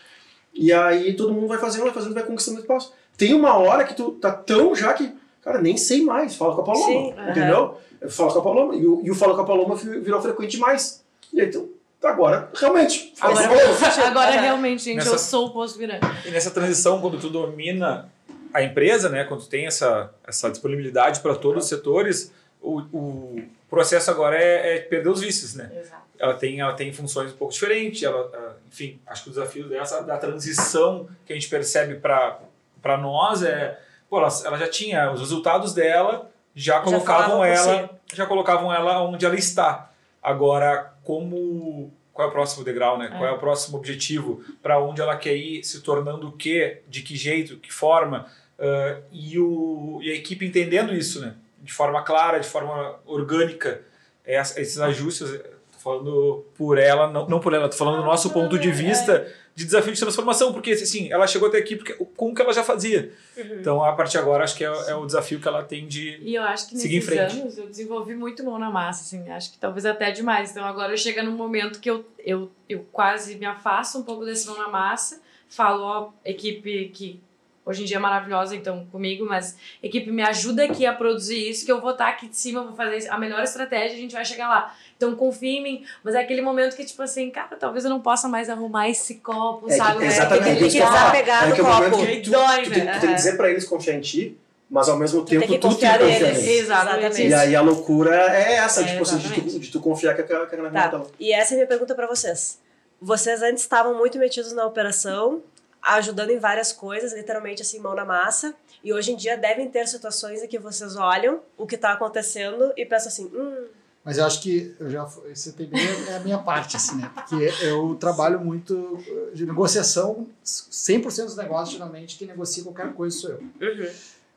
E aí todo mundo vai fazendo, vai fazendo, vai conquistando espaço. Tem uma hora que tu tá tão já que, cara, nem sei mais. Fala com a Paloma, Sim, entendeu? Fala com a Paloma. E o, e o Fala com a Paloma vi- virou frequente demais. E aí, então, agora, realmente. Agora, sentido. agora realmente, gente, eu Nessa- sou o posto virante. E nessa transição, quando tu domina a empresa, né, quando tu tem essa, essa disponibilidade para todos os setores, o, o processo agora é, é perder os vícios, né? Exato. Ela tem, ela tem funções um pouco diferentes, ela, ela- enfim, acho que o desafio dessa da transição que a gente percebe para nós é, pô, ela, ela já tinha os resultados dela, já colocavam por ela, já colocavam ela onde ela está. Agora, como qual é o próximo degrau, né? É. Qual é o próximo objetivo? Para onde ela quer ir? Se tornando o quê? De que jeito? Que forma? Ah, e, o, e a equipe entendendo isso, né? De forma clara, de forma orgânica, é, esses ajustes. Tô falando por ela, não, não por ela, tô falando do nosso ponto de vista de desafio de transformação, porque assim, ela chegou até aqui porque, com o que ela já fazia. Então, a partir de agora, acho que é, é o desafio que ela tem de. E eu acho que Seguir em nesses frente. anos eu desenvolvi muito mão na massa, assim, acho que talvez até demais. Então agora chega num momento que eu, eu, eu quase me afasto um pouco desse mão na massa, falo, ó, equipe que hoje em dia é maravilhosa, então, comigo, mas equipe me ajuda aqui a produzir isso, que eu vou estar aqui de cima, vou fazer a melhor estratégia, a gente vai chegar lá. Então confia em mim, mas é aquele momento que, tipo assim, cara, talvez eu não possa mais arrumar esse copo, É que- sabe? exatamente, Tem é que eu ia falar. falar. Desapegar É do que é copo. que tu, Dói, tu, tem, né? tu tem que dizer pra eles confiar em ti, mas ao mesmo tem tempo que tu tem que confiar confiar neles. Exatamente. E aí a loucura é essa, É, tipo assim, de tu, exatamente. de tu confiar que aquela, que aquela menina tá Tá, lá. e essa é a minha pergunta pra vocês. Vocês antes estavam muito metidos na operação, ajudando em várias coisas, literalmente assim, mão na massa. E hoje em dia devem ter situações em que vocês olham o que tá acontecendo e pensam assim, hum, Mas eu acho que eu já você tem bem é a minha parte assim, né? Porque eu trabalho muito eh, de negociação, 100% dos negócios geralmente quem negocia qualquer coisa sou eu. uhum.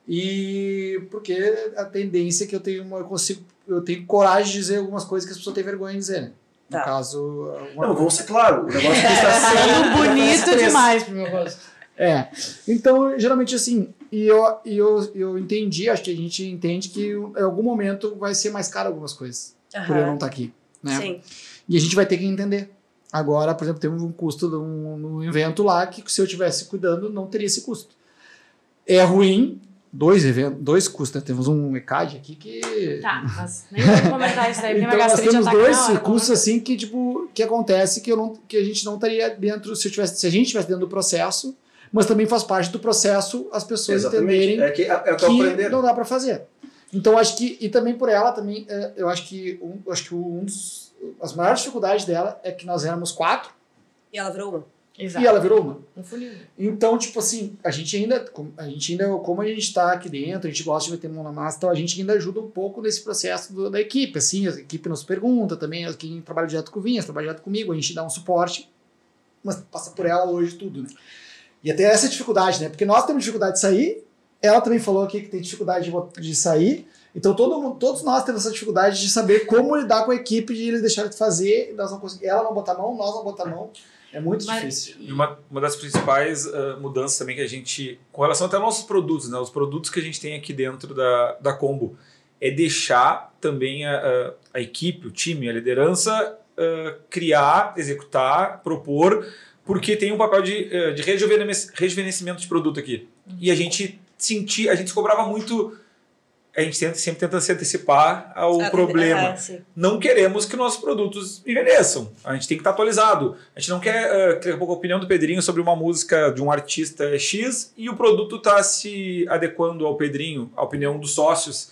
E porque a tendência é que eu tenho uma eu consigo eu tenho coragem de dizer algumas coisas que as pessoas têm vergonha de dizer, né? No Tá. caso, Não, vamos ser claro, o negócio que está sendo Bonito demais pro meu gosto. É. Então, geralmente assim, e eu, e eu, eu entendi, acho que a gente entende que em algum momento vai ser mais caro algumas coisas, por eu não estar aqui, né? Sim. E a gente vai ter que entender. Agora, por exemplo, temos um custo de um, num evento lá que se eu estivesse cuidando, não teria esse custo. É ruim, dois eventos, dois custos, né? Temos um ECAD aqui que. Tá, mas nem vou comentar isso daí, porque Então minha nós temos ataca dois hora, custos como- assim que tipo que acontece que eu não que a gente não estaria dentro se eu tivesse se a gente estivesse dentro do processo, mas também faz parte do processo as pessoas entenderem Exatamente. É que é, é o que eu que não dá para fazer. Então acho que e também por ela também é, eu acho que um, acho que um dos as maiores dificuldades dela é que nós éramos quatro E ela virou uma. Exato. e ela virou uma. Um funil. Então, tipo assim, a gente ainda, a gente ainda, como a gente está aqui dentro, a gente gosta de meter mão na massa, então a gente ainda ajuda um pouco nesse processo do- da equipe, assim, a equipe nos pergunta também, quem trabalha direto com o Vinhas, trabalha direto comigo, a gente dá um suporte, mas passa por ela hoje tudo, né? E até essa dificuldade, né? Porque nós temos dificuldade de sair, ela também falou aqui que tem dificuldade de, sair, então todo mundo, todos nós temos essa dificuldade de saber como lidar com a equipe, de eles deixarem de fazer, nós não ela não botar a mão, nós não botar a mão, é muito Mas- difícil. E uma, uma das principais ah, mudanças também que a gente, com relação até aos nossos produtos, né, os produtos que a gente tem aqui dentro da, da Combo, é deixar também a, a, a equipe, o time, a liderança ah, criar, executar, propor, porque tem um papel de, ah, de rejuvenescimento, rejuvenescimento de produto aqui. E a gente sentia, a gente se cobrava muito, a gente tenta, sempre tenta se antecipar ao Ah, problema ah, sim. não queremos que nossos produtos envelheçam. A gente tem que estar atualizado. A gente não quer, uh, daqui a pouco, a opinião do Pedrinho sobre uma música de um artista X e o produto está se adequando ao Pedrinho, à opinião dos sócios.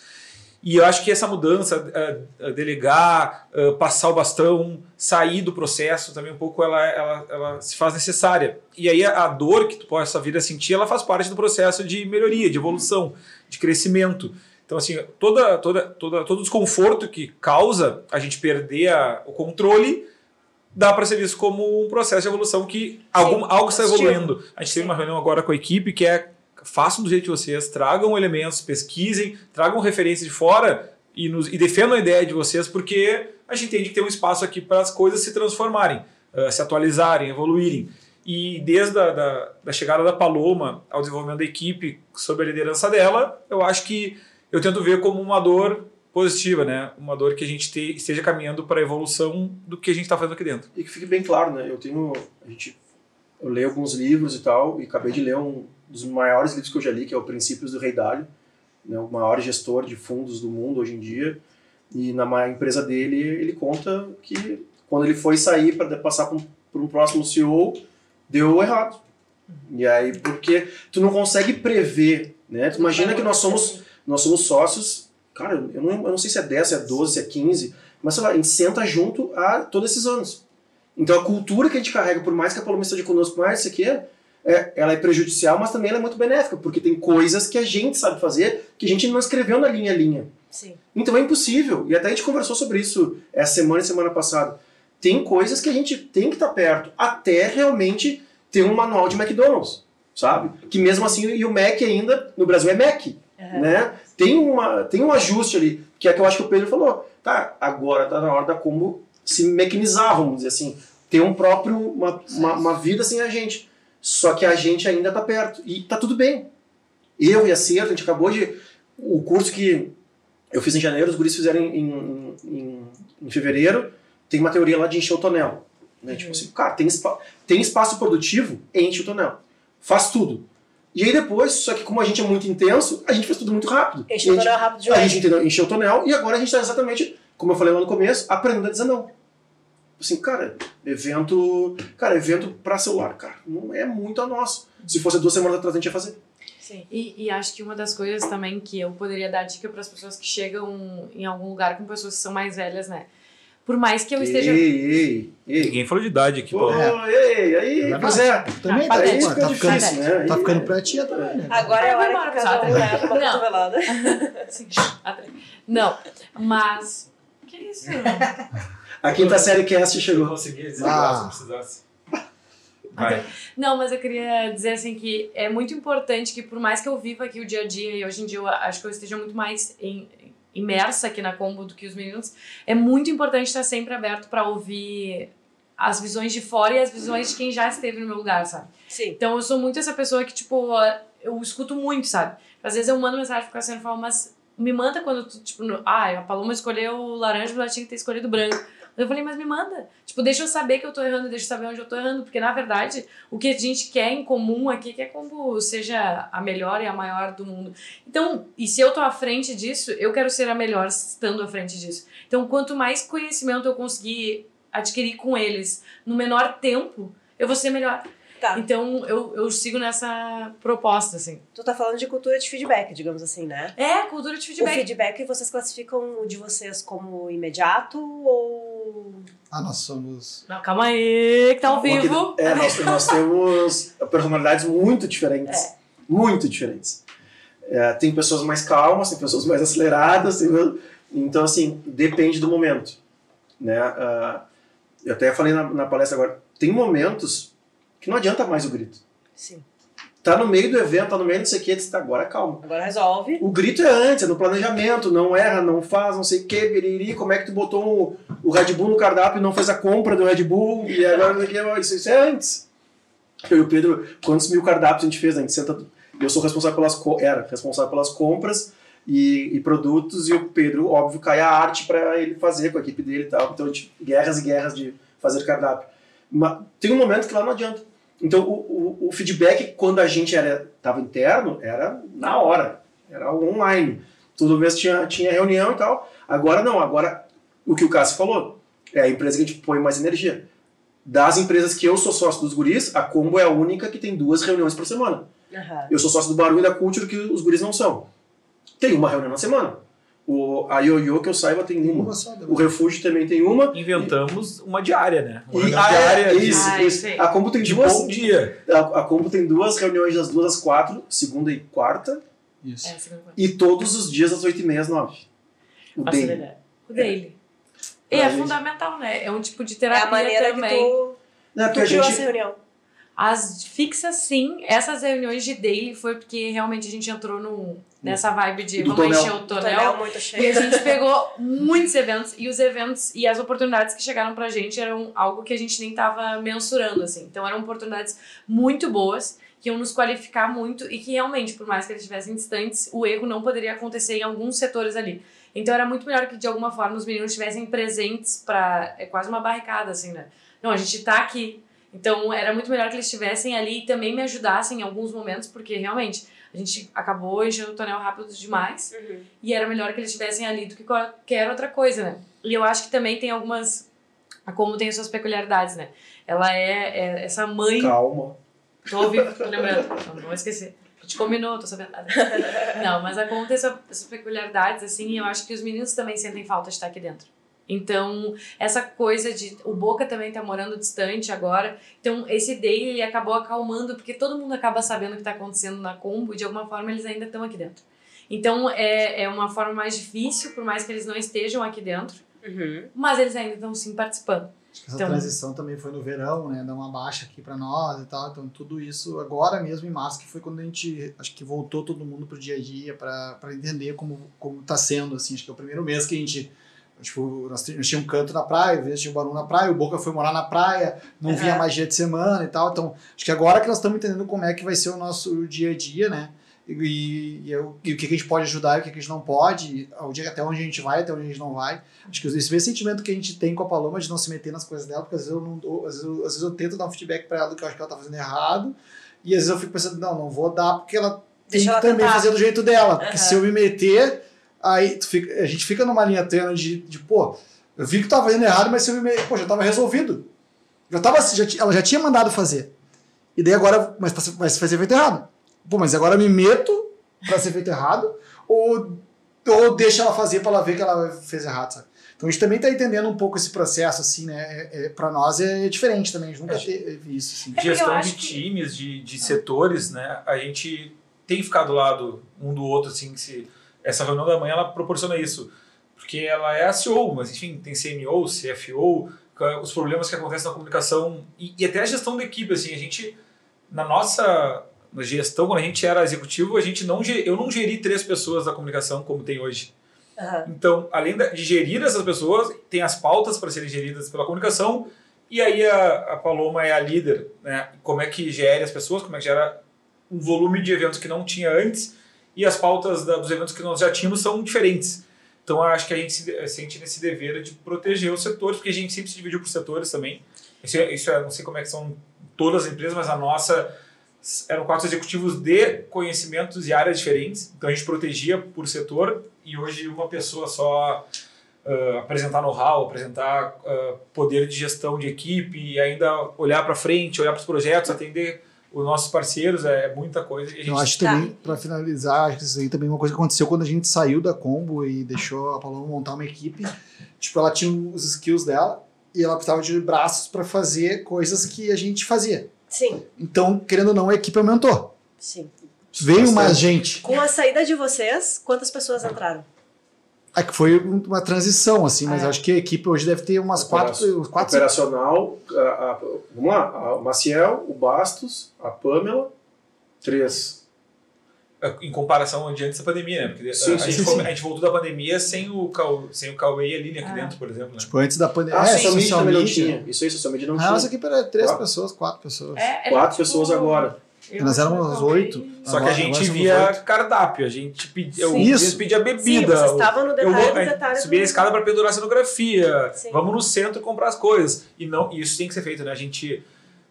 E eu acho que essa mudança, uh, delegar, uh, passar o bastão, sair do processo, também um pouco ela, ela, ela se faz necessária. E aí a, a dor que tu possa vir a sentir, ela faz parte do processo de melhoria, de evolução, de crescimento. Então, assim, toda, toda, toda, todo desconforto que causa a gente perder a- o controle dá para ser visto como um processo de evolução que algum, algo está evoluindo. A gente teve uma reunião agora com a equipe que é façam do jeito de vocês, tragam elementos, pesquisem, tragam referências de fora e, nos, e defendam a ideia de vocês, porque a gente entende que tem um espaço aqui para as coisas se transformarem, eh, se atualizarem, evoluírem. E desde a da, da chegada da Paloma ao desenvolvimento da equipe, sob a liderança dela, eu acho que eu tento ver como uma dor positiva, né? Uma dor que a gente te- esteja caminhando para a evolução do que a gente está fazendo aqui dentro. E que fique bem claro, né? Eu tenho. A gente, eu leio alguns livros e tal, e acabei de ler um dos maiores livros que eu já li, que é o Princípios do Rei Dalio, né? o maior gestor de fundos do mundo hoje em dia. E na empresa dele, ele conta que quando ele foi sair para passar para um, um próximo CEO, deu errado. E aí, porque tu não consegue prever, né? Tu imagina que nós somos nós somos sócios, cara, eu não, eu não sei se é 10, se é 12, se é 15, mas sei lá, a gente senta junto há todos esses anos. Então a cultura que a gente carrega, por mais que a Paloma esteja conosco, por mais isso aqui, é, é, ela é prejudicial, mas também ela é muito benéfica, porque tem coisas que a gente sabe fazer que a gente não escreveu na linha a linha. Sim. Então é impossível. E até a gente conversou sobre isso essa semana e semana passada. Tem coisas que a gente tem que estar perto, até realmente ter um manual de McDonald's, sabe? Que mesmo assim, e o Mac ainda, no Brasil é Mac, Aham. né? Tem, uma, tem um ajuste ali, que é que eu acho que o Pedro falou. Tá, agora tá na hora da como se mecanizar, vamos dizer assim. Ter um próprio, uma, uma, uma vida sem a gente. Só que a gente ainda tá perto. E tá tudo bem. Eu e a Certo, a gente acabou de... O curso que eu fiz em janeiro, os guris fizeram em, em, em, em fevereiro, tem uma teoria lá de encher o tonel. Né? Tipo assim, cara, tem, espa tem espaço produtivo, enche o tonel. Faz tudo. E aí depois, só que como a gente é muito intenso, a gente faz tudo muito rápido. Enche E a o gente- tonel rápido a demais. gente entendeu, encheu o tonel e agora a gente está exatamente, como eu falei lá no começo, aprendendo a dizer não. Assim, cara, evento. Cara, evento pra celular, cara, não é muito a nossa. Se fosse duas semanas atrás, a gente ia fazer. Sim. E, e acho que uma das coisas também que eu poderia dar dica para as pessoas que chegam em algum lugar com pessoas que são mais velhas, né? Por mais que eu esteja. Ei, ei, ei. Ninguém falou de idade aqui, Pô, pô. ei, aí, É pois é. Também tá, Aí patético. fica tá ficando, difícil, né? tá ficando pra tia também, né? Agora é a hora que embora, cada um leva uma Não. cotovelada. Não, mas. Que isso? A quinta série cast Eu chegou. consegui dizer Ah. se precisasse. Vai. Não, mas eu queria dizer assim que é muito importante que por mais que eu viva aqui o dia a dia e hoje em dia eu acho que eu esteja muito mais em- imersa aqui na combo do que os meninos, é muito importante estar sempre aberto para ouvir as visões de fora e as visões de quem já esteve no meu lugar, sabe? Sim. Então eu sou muito essa pessoa que, tipo, eu escuto muito, sabe? Às vezes eu mando mensagem pro Cassiano e falo, mas me manda quando tu, tipo, no- ah, a Paloma escolheu laranja, mas ela tinha que ter escolhido branco. Eu falei, mas me manda. Tipo, deixa eu saber que eu tô errando, deixa eu saber onde eu tô errando. Porque, na verdade, o que a gente quer em comum aqui é que a combo seja a melhor e a maior do mundo. Então, e se eu tô à frente disso, eu quero ser a melhor estando à frente disso. Então, quanto mais conhecimento eu conseguir adquirir com eles no menor tempo, eu vou ser melhor. Tá. Então, eu, eu sigo nessa proposta, assim. Tu tá falando de cultura de feedback, digamos assim, né? É, cultura de O feedback. feedback vocês classificam o de vocês como imediato ou. Ah, nós somos. Não, calma aí, que tá ao vivo. É, nós, nós temos personalidades muito diferentes. É. Muito diferentes. É, tem pessoas mais calmas, tem pessoas mais aceleradas. tem- então, assim, depende do momento. Né? Ah, eu até falei na, na palestra agora, tem momentos que não adianta mais o grito. Sim. Tá no meio do evento, tá no meio não sei o que, você tá agora calma. Agora resolve. O grito é antes, é no planejamento, não erra, não faz, não sei o que, biriri, como é que tu botou o, o Red Bull no cardápio e não fez a compra do Red Bull, e agora não sei o que, isso, isso é antes. Eu e o Pedro, quantos mil cardápios a gente fez? A gente senta, eu sou responsável pelas, era responsável pelas compras e, e produtos, e o Pedro, óbvio, cai a arte para ele fazer com a equipe dele e tal, então a gente, guerras e guerras de fazer cardápio. Mas tem um momento que lá não adianta. Então, o, o, o feedback, quando a gente era tava interno, era na hora, era online. Toda vez tinha, tinha reunião e tal. Agora não, agora o que o Cássio falou, é a empresa que a gente põe mais energia. Das empresas que eu sou sócio dos guris, a Combo é a única que tem duas reuniões por semana. Aham. Eu sou sócio do Barulho e da Culture, que os guris não são. Tem uma reunião na semana. O, a Ioiô, que eu saiba, tem uma. Uma só, O Refúgio também tem uma. Inventamos uma diária, né? Uma E, é, diária de- isso, Ah, isso. A Combo tem de duas. bom dia. A, a Combo tem duas reuniões das duas às quatro, segunda e quarta, Isso. É, e todos os dias às oito e meia às nove. O Faço daily. ideia. O daily. E Pra é gente. fundamental, né? É um tipo de É terapia a maneira também. que tu, Não, é tu porque a gente. essa reunião. As fixas, sim. Essas reuniões de daily foi porque realmente a gente entrou no, nessa vibe de Do vamos tonel. encher o Tonel tonel. muito E a gente pegou muitos eventos e os eventos e as oportunidades que chegaram pra gente eram algo que a gente nem tava mensurando, assim. Então eram oportunidades muito boas, que iam nos qualificar muito e que realmente, por mais que eles estivessem distantes, o erro não poderia acontecer em alguns setores ali. Então era muito melhor que de alguma forma os meninos estivessem presentes pra. É quase uma barricada, assim, né? Não, a gente tá aqui. Então era muito melhor que eles estivessem ali e também me ajudassem em alguns momentos, porque realmente a gente acabou enchendo o tonel rápido demais. Uhum. E era melhor que eles estivessem ali do que qualquer outra coisa, né? E eu acho que também tem algumas. A Como tem suas peculiaridades, né? Ela é, é essa mãe. Calma. Tô ouvindo, tô lembrando. Não vou esquecer. Gente combinou, tô sabendo. Não, mas a Como tem sua- essas peculiaridades, assim, e eu acho que os meninos também sentem falta de estar aqui dentro. Então, essa coisa de. O Boca também tá morando distante agora. Então, esse day ele acabou acalmando, porque todo mundo acaba sabendo o que tá acontecendo na Combo e de alguma forma eles ainda estão aqui dentro. Então, é, é uma forma mais difícil, por mais que eles não estejam aqui dentro, Uhum. mas eles ainda estão sim participando. Acho que essa Então- transição também foi no verão, né? Dar uma baixa aqui pra nós e tal. Então, tudo isso agora mesmo em março, que foi quando a gente, acho que voltou todo mundo pro dia a dia pra pra entender como, como tá sendo, assim. Acho que é o primeiro mês que a gente. Tipo, nós tínhamos um canto na praia, às vezes tinha um barulho na praia, o Boca foi morar na praia, não vinha mais dia de semana e tal. Então, acho que agora que nós estamos entendendo como é que vai ser o nosso dia a dia, né? E, e, e o que que a gente pode ajudar e o que que a gente não pode, o dia, até onde a gente vai, até onde a gente não vai. Acho que esse mesmo sentimento que a gente tem com a Paloma de não se meter nas coisas dela, porque às vezes eu, não dou, às vezes eu, às vezes eu tento dar um feedback pra ela do que eu acho que ela tá fazendo errado, e às vezes eu fico pensando, não, não vou dar porque ela tem Deixa que ela também tentar. fazer do jeito dela. Porque Aham. se eu me meter, aí tu fica- a gente fica numa linha tênue de, de, pô, eu vi que tava fazendo errado, mas eu pô, já tava resolvido. Já tava, já, ti- ela já tinha mandado fazer. E daí agora, mas tá- vai se fazer feito errado. pô, mas agora eu me meto pra ser feito errado, ou, ou deixa ela fazer pra ela ver que ela fez errado, sabe? Então a gente também tá entendendo um pouco esse processo, assim, né? É, é, pra nós é diferente também, a gente nunca É. teve isso, assim. eu gestão de que- times, de, de setores, né? A gente tem ficado do lado um do outro, assim, que se essa reunião da manhã ela proporciona isso, porque ela é a CEO, mas enfim, tem CMO, CFO, os problemas que acontecem na comunicação e, e até a gestão da equipe, assim, a gente na nossa na gestão quando a gente era executivo, a gente não eu não geri três pessoas da comunicação como tem hoje. Aham. Então, além de gerir essas pessoas, tem as pautas para serem geridas pela comunicação, e aí a, a Paloma é a líder, né? Como é que gere as pessoas, como é que gera um volume de eventos que não tinha antes, e as pautas da- dos eventos que nós já tínhamos são diferentes. Então, acho que a gente se sente nesse dever de proteger os setores, porque a gente sempre se dividiu por setores também. Isso, é, isso é, não sei como é que são todas as empresas, mas a nossa eram quatro executivos de conhecimentos e áreas diferentes. Então a gente protegia por setor e hoje uma pessoa só ah, apresentar know-how, apresentar ah, poder de gestão de equipe e ainda olhar para frente, olhar para os projetos, atender os nossos parceiros é muita coisa. E a gente Eu acho Tá. também, pra finalizar, acho que isso aí também é uma coisa que aconteceu quando a gente saiu da Combo e deixou a Paloma montar uma equipe. Tipo, ela tinha os skills dela e ela precisava de braços pra fazer coisas que a gente fazia. Sim, Então, querendo ou não, a equipe aumentou. sim. Veio Bastante. mais gente. Com a saída de vocês, quantas pessoas entraram? É que foi uma transição, assim, mas Ah, é. acho que a equipe hoje deve ter umas quatro, quatro Operacional, a- a- vamos lá, a- o Maciel, o Bastos, a Pamela, três. em comparação de antes da pandemia, né? Porque Sim, a, sim, gente, sim. come- a gente voltou da pandemia sem o, Cau- sem o Cauê e a Aline aqui Ah. dentro, por exemplo. Né? Tipo, antes da pandemia. Ah, é, social media não tinha. Isso aí, social media não A tinha. nossa equipe era três Quatro. pessoas, quatro pessoas. É, Quatro tipo- pessoas agora. Eu Nós éramos oito. Só que a gente via oito. cardápio, a gente pedia, eu Sim. Isso. pedia Sim, bebida. vocês estavam no eu detalhe do é, detalhe. subir a escada para pendurar a cenografia. Sim. Vamos no centro comprar as coisas. E não, isso tem que ser feito, né? A gente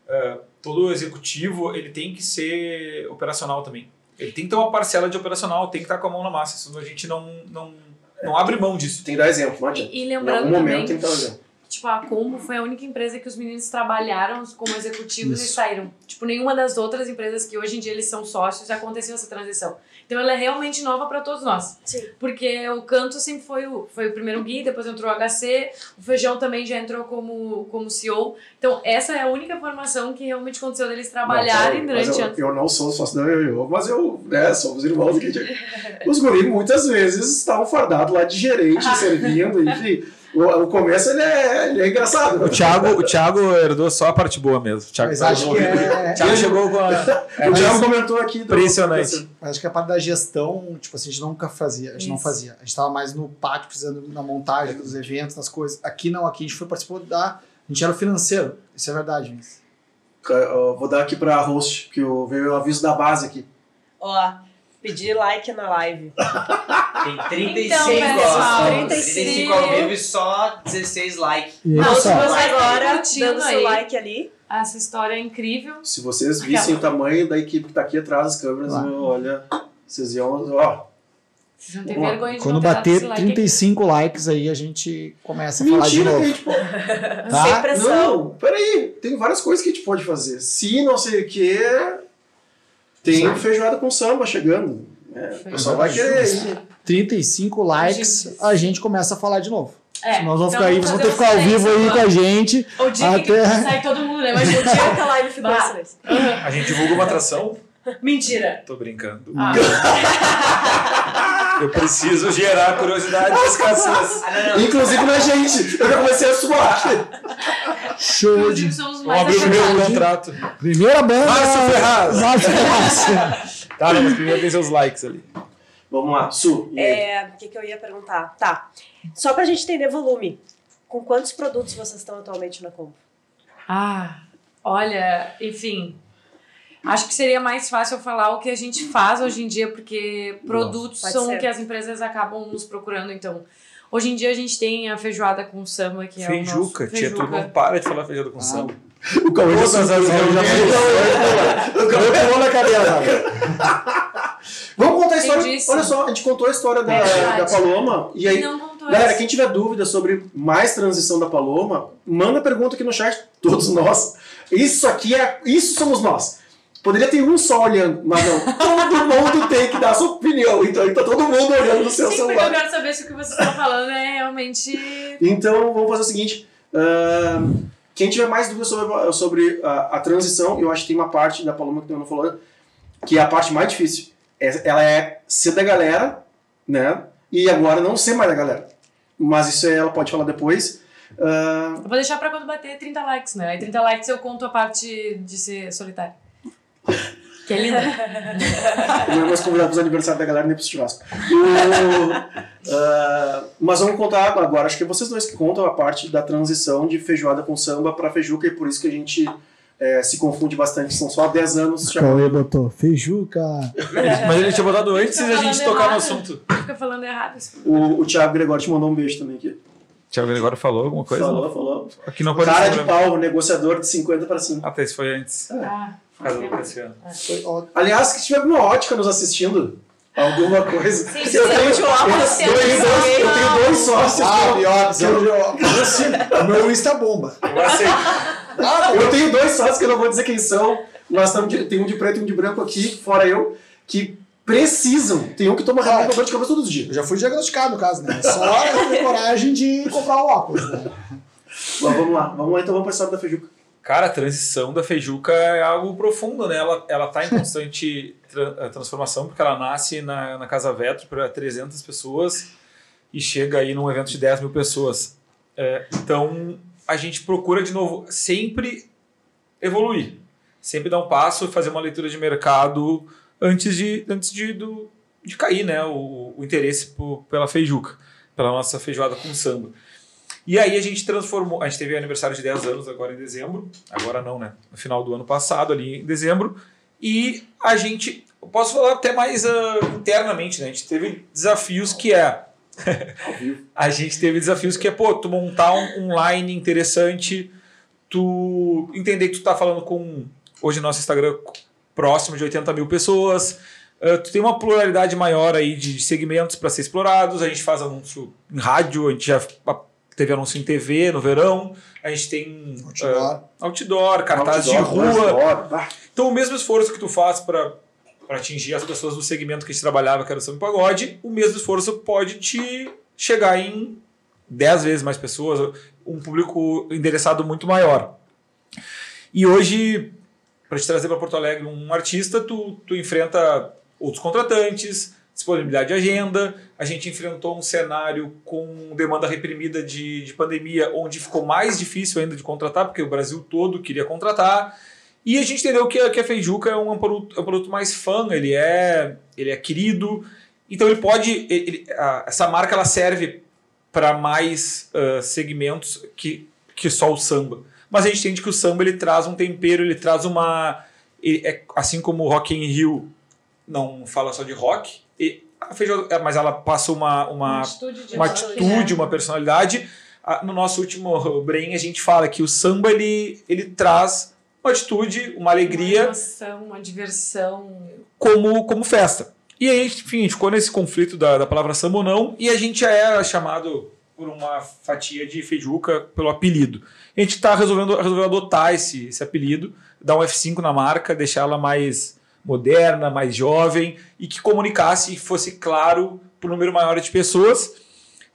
eh, todo executivo, ele tem que ser operacional também. Ele tem que ter uma parcela de operacional, tem que estar com a mão na massa, senão a gente não não, não abre mão disso. Tem que dar exemplo, não adianta. E, e Em lembrando algum também, momento tem que dar exemplo. Tipo, a Combo foi a única empresa que os meninos trabalharam como executivos e Isso. saíram. Tipo, nenhuma das outras empresas que hoje em dia eles são sócios aconteceu essa transição. Então ela é realmente nova para todos nós. Sim. Porque o canto sempre foi o, foi o primeiro Gui, depois entrou o HC, o Feijão também já entrou como, como CEO. Então, essa é a única formação que realmente aconteceu deles trabalharem Não, durante eu, anos. eu não sou sócio da eu, mas eu, né, somos irmãos aqui. Os guris muitas vezes estavam fardados lá de gerente, servindo, enfim. O, o começo ele é, ele é engraçado. O Thiago, o Thiago herdou só a parte boa mesmo. O Thiago, Mas acho que é, o Thiago chegou com a. o Thiago comentou aqui. Impressionante. Acho que a parte da gestão, tipo assim, a gente nunca fazia, a gente não Isso. fazia. A gente tava mais no pátio, precisando na montagem dos eventos, nas coisas. Aqui não, aqui a gente foi participou da. A gente era o financeiro. Isso é verdade, Vince. Vou dar aqui pra host, que veio o aviso da base aqui. Ó, pedir like na live. Tem 35 Então, pessoal, gostos. 35. 35 ao vivo e só 16 likes. E aí, se pessoal, você- agora dando seu like ali. Essa história é incrível. Se vocês vissem o tamanho da equipe que tá aqui atrás das câmeras, meu, olha, vocês iam. Ó, Vocês não têm lá. vergonha de quando bater esse like aqui. 35 likes aí, a gente começa a falar de mentira, novo. gente, pô. Tá? Sem pressão. Não, peraí. Tem várias coisas que a gente pode fazer. Se não sei o que, tem feijoada com samba chegando. É, o pessoal vai querer ir. 35 likes, Gente. a gente começa a falar de novo. É, Nós vamos então ficar aí, vocês vão ter que ficar ao vivo aí com a gente. O dia que Até- sai todo mundo, né? Mas O dia que a live ficou silêncio. A gente divulga uma atração. Mentira. Tô brincando. Ah. Eu preciso gerar curiosidade das pessoas. Não. Inclusive na gente. Eu já comecei a suar. Show de. Mais abrir o primeiro contrato. Primeira banda. Márcio Ferraz. Márcio Ferraz. Tá, mas primeiro tem seus likes ali. Vamos lá, Su. É, o que, que eu ia perguntar? Tá. Só pra gente entender volume. Com quantos produtos vocês estão atualmente na Combo? Ah, olha, enfim. Acho que seria mais fácil eu falar o que a gente faz hoje em dia, porque produtos Pode são ser. o que as empresas acabam nos procurando. Então, hoje em dia a gente tem a feijoada com samba, que é Feijuca, o nosso tia, tu não para de falar feijoada com samba. O Cauê já subiu. O Cauê pulou na cadeira, Vamos contar a história. Olha só, a gente contou a história da, Verdade. da Paloma. E aí, não contou galera, quem tiver dúvida sobre mais transição da Paloma, manda pergunta aqui no chat. Todos nós. Isso aqui é. Isso somos nós. Poderia ter um só olhando, mas não. Todo mundo tem que dar sua opinião. Então tá todo mundo olhando no seu Sim, porque eu celular. quero saber se o que vocês estão falando é realmente. Então vamos fazer o seguinte. ahn, quem tiver mais dúvidas sobre, sobre a, a transição, eu acho que tem uma parte da Paloma que eu não falou, que é a parte mais difícil. É- Ela é ser da galera, né? E agora não ser mais da galera. Mas isso ela pode falar depois. Ah, Eu vou deixar pra quando bater 30 likes, né? Aí 30 likes eu conto a parte de ser solitário. Que é linda. não é mais convidado para os aniversários da galera nem para os churrasco. O- ah, mas vamos contar agora. Acho que é vocês dois que contam a parte da transição de feijoada com samba para feijuca e por isso que a gente eh, se confunde bastante. São só 10 anos. O Já... Cauê botou feijuca. Mas ele tinha botado antes de a gente tocar no errado. assunto. Fica falando errado. isso. O, o Thiago Gregório te mandou um beijo também aqui. Tiago agora falou alguma coisa? Falou, falou. Aqui não pode Cara de pau, negociador de 50 para cima. Ah, tá, isso foi antes. Ah, Por causa do Cassiano. Foi ó, Aliás, se tiver alguma ótica nos assistindo, alguma coisa. Sim, eu, tenho, eu eu, tenho é dois, eu tenho dois sócios. Ah, que eu- pior, que eu- o meu Insta bomba. Agora sei. Ah, Eu tenho dois sócios que eu não vou dizer quem são. Nós estamos de, tem um de preto e um de branco aqui, fora eu, que precisam. Tem um que toma remédio dor de cabeça todos os dias. eu já fui diagnosticado no caso, né? Só eu ter coragem de comprar o óculos, né? Mas vamos lá, vamos lá então, vamos para a história da Feijuca. Cara, a transição da Feijuca é algo profundo, né? Ela, ela tá em constante tra- eh, transformação, porque ela nasce na, na Casa Vetro para 300 pessoas e chega aí num evento de 10 mil pessoas. É, então, a gente procura, de novo, sempre evoluir. Sempre dar um passo, fazer uma leitura de mercado antes de, antes de, do, de cair, né? O, o interesse por, pela Feijuca, pela nossa feijoada com samba. E aí a gente transformou, a gente teve aniversário de 10 anos agora em dezembro, agora não, né? No final do ano passado, ali em dezembro, e a gente, eu posso falar até mais ah, internamente, né? A gente teve desafios que é, a gente teve desafios que é, pô, tu montar um online interessante, tu entender que tu tá falando com, hoje nosso Instagram próximo de 80 mil pessoas, ah, tu tem uma pluralidade maior aí de segmentos para ser explorados, a gente faz anúncio em rádio, a gente já teve anúncio em TV no verão, a gente tem Outdoor. ah, outdoor cartaz de rua. outdoor. Então, o mesmo esforço que tu faz para atingir as pessoas do segmento que a gente trabalhava, que era o samba pagode, o mesmo esforço pode te chegar em 10 vezes mais pessoas, um público endereçado muito maior. E hoje, para te trazer para Porto Alegre um artista, tu, tu enfrenta outros contratantes, disponibilidade de agenda. A gente enfrentou um cenário com demanda reprimida de, de pandemia, onde ficou mais difícil ainda de contratar, porque o Brasil todo queria contratar. E a gente entendeu que que a Feijuca é um produto, é um produto mais fã, ele é, ele é querido. Então ele pode. ele- a- essa marca ela serve para mais ah, segmentos que, que só o samba. Mas a gente entende que o samba ele traz um tempero, ele traz uma. ele é, assim como o Rock in Rio não fala só de rock, e a feijoada, é, mas ela passa uma, uma, atitude de uma atitude, uma personalidade. Ah, No nosso último Brain, a gente fala que o samba ele, ele traz uma atitude, uma Uma alegria emoção, uma diversão. como, como festa. E aí, enfim, a gente ficou nesse conflito da, da palavra samba ou não, e a gente já era chamado por uma fatia de feijuca pelo apelido. A gente está resolvendo, resolveu adotar esse, esse apelido, dar um F5 na marca, deixar ela mais moderna, mais jovem, e que comunicasse e fosse claro para o número maior de pessoas,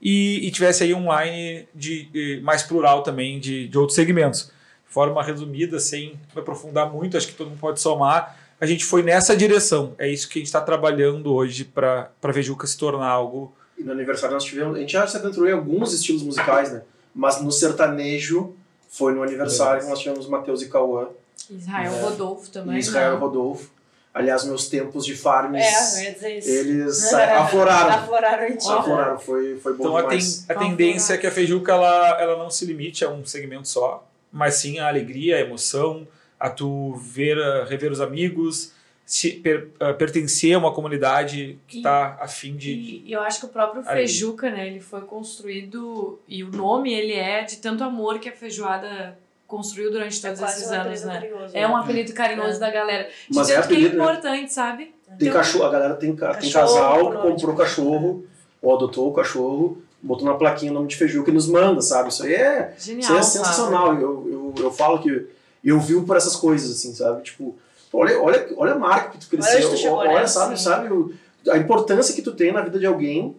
e, e tivesse aí um line de, de- mais plural também de, de outros segmentos. De forma resumida, sem aprofundar muito, acho que todo mundo pode somar, a gente foi nessa direção. É isso que a gente está trabalhando hoje para a Vejuca se tornar algo. E no aniversário nós tivemos. A gente já se adentrou em alguns estilos musicais, né? Mas no sertanejo foi no aniversário que nós tivemos Matheus e Cauã, Israel É. Rodolfo também. Israel né? Rodolfo. Aliás, meus tempos de farms, É, eu ia dizer isso. eles afloraram. Afloraram em ti. Afloraram, foi, foi bom Então a, ten- demais. a tendência é que a Feijuca ela, ela não se limite a um segmento só, mas sim a alegria, a emoção, a tu ver, a rever os amigos, se, per- a pertencer a uma comunidade que está afim de. E e eu acho que o próprio. Feijuca, né, ele foi construído e o nome ele é de tanto amor que a feijoada construiu durante É todos quase esses um anos, apelido né? carinhoso, É né? um apelido carinhoso É. da galera. De Mas é que é apelido, né? importante, sabe? Tem Então, cachorro, a galera tem, ca- tem Cachorro, casal que comprou cachorro, ou adotou o cachorro, botou na plaquinha o nome de Feijuca e nos manda, sabe? Isso aí é, Genial. isso aí é sabe? sensacional. Eu, eu, eu falo que eu vivo por essas coisas, assim, sabe? Tipo, Olha, olha, olha a marca que tu cresceu. tu chegou, olha, né? sabe, Sim. sabe o- a importância que tu tem na vida de alguém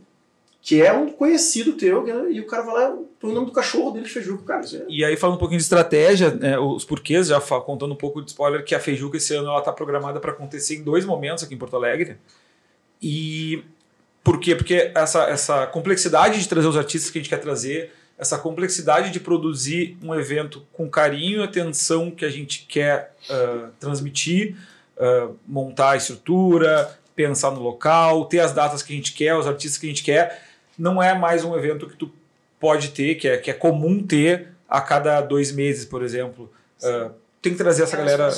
que é um conhecido teu, né, e o cara vai lá, põe o nome do cachorro dele de Feijuca, cara, é... E aí, falando um pouquinho de estratégia, né, os porquês, já contando um pouco de spoiler, que a Feijuca esse ano ela está programada para acontecer em dois momentos aqui em Porto Alegre. E por quê? Porque essa, essa complexidade de trazer os artistas que a gente quer trazer, essa complexidade de produzir um evento com carinho e atenção que a gente quer ah, transmitir, ah, montar a estrutura, pensar no local, ter as datas que a gente quer, os artistas que a gente quer, não é mais um evento que tu pode ter, que é, que é comum ter a cada dois meses, por exemplo. Ah, tem que trazer essa É galera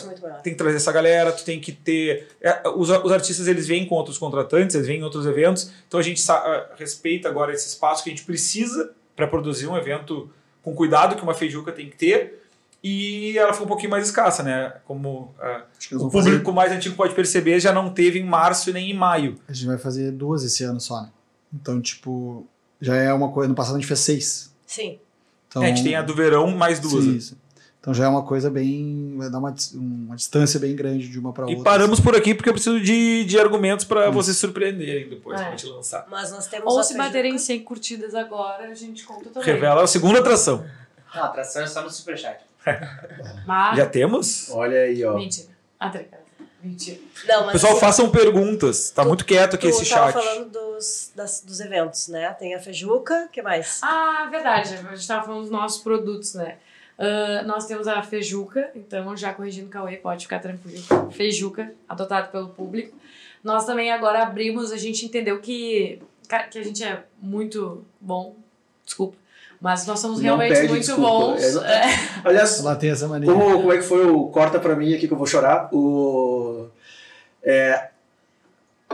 tem que trazer essa galera, tu tem que ter. é, os, os artistas eles vêm com outros contratantes, eles vêm em outros eventos, então a gente ah, respeita agora esse espaço que a gente precisa para produzir um evento com cuidado que uma feijuca tem que ter. E ela ficou um pouquinho mais escassa, né? Como nós o vamos fazer. público mais antigo pode perceber, já não teve em março e nem em maio. A gente vai fazer duas esse ano só, né? Então, tipo, já é uma coisa. No passado a gente fez seis. Sim. Então, a gente tem a do verão mais duas. Sim, né? isso. Então já é uma coisa bem. Vai dar uma, uma distância bem grande de uma para E outra. paramos por aqui porque eu preciso de, de argumentos para vocês surpreenderem depois É. pra gente lançar. Mas nós temos Ou se baterem 100 curtidas agora, a gente conta também. Revela a segunda atração. Não, a atração é só no superchat. Mas... Já temos? Olha aí, ó. Mentira. Ah, tá. Mentira. Não, mas Pessoal, assim, façam perguntas. Tá Tu- muito quieto aqui tu esse tava chat. falando dos, das- dos eventos, né? Tem a Feijuca, o que mais? Ah, verdade. A gente estava falando dos nossos produtos, né? Ah, nós temos a Feijuca, então já corrigindo o Cauê, pode ficar tranquilo. Feijuca, adotado pelo público. Nós também agora abrimos, a gente entendeu que, que a gente é muito bom, desculpa, mas nós somos realmente muito desculpa. bons. É, É. Aliás, Ela tem essa mania. como, como é que foi o corta pra mim aqui que eu vou chorar? O, é,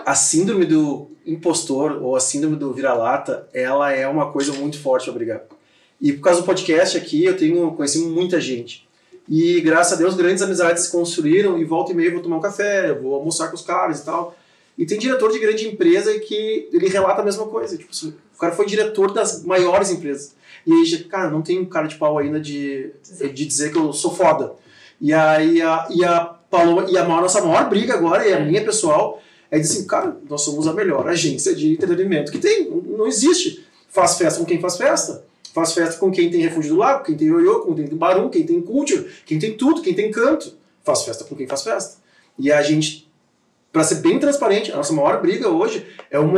a síndrome do impostor ou a síndrome do vira-lata, ela é uma coisa muito forte pra brigar. E por causa do podcast aqui, eu tenho conheci muita gente. E graças a Deus, grandes amizades se construíram e volta e meia eu vou tomar um café, eu vou almoçar com os caras e tal. E tem diretor de grande empresa que ele relata a mesma coisa. Tipo, assim, o cara foi diretor das maiores empresas. E aí, cara, não tem cara de pau ainda de, de dizer que eu sou foda. E aí a, e a Paloma, e a maior, nossa maior briga agora, e a minha pessoal, é dizer assim, cara, nós somos a melhor agência de entretenimento que tem. Não, existe. Faz festa com quem faz festa. Faz festa com quem tem refúgio do lago, quem tem ioiô, com quem tem barum, quem tem culture, quem tem tudo, quem tem canto. Faz festa com quem faz festa. E a gente, pra ser bem transparente, a nossa maior briga hoje é, o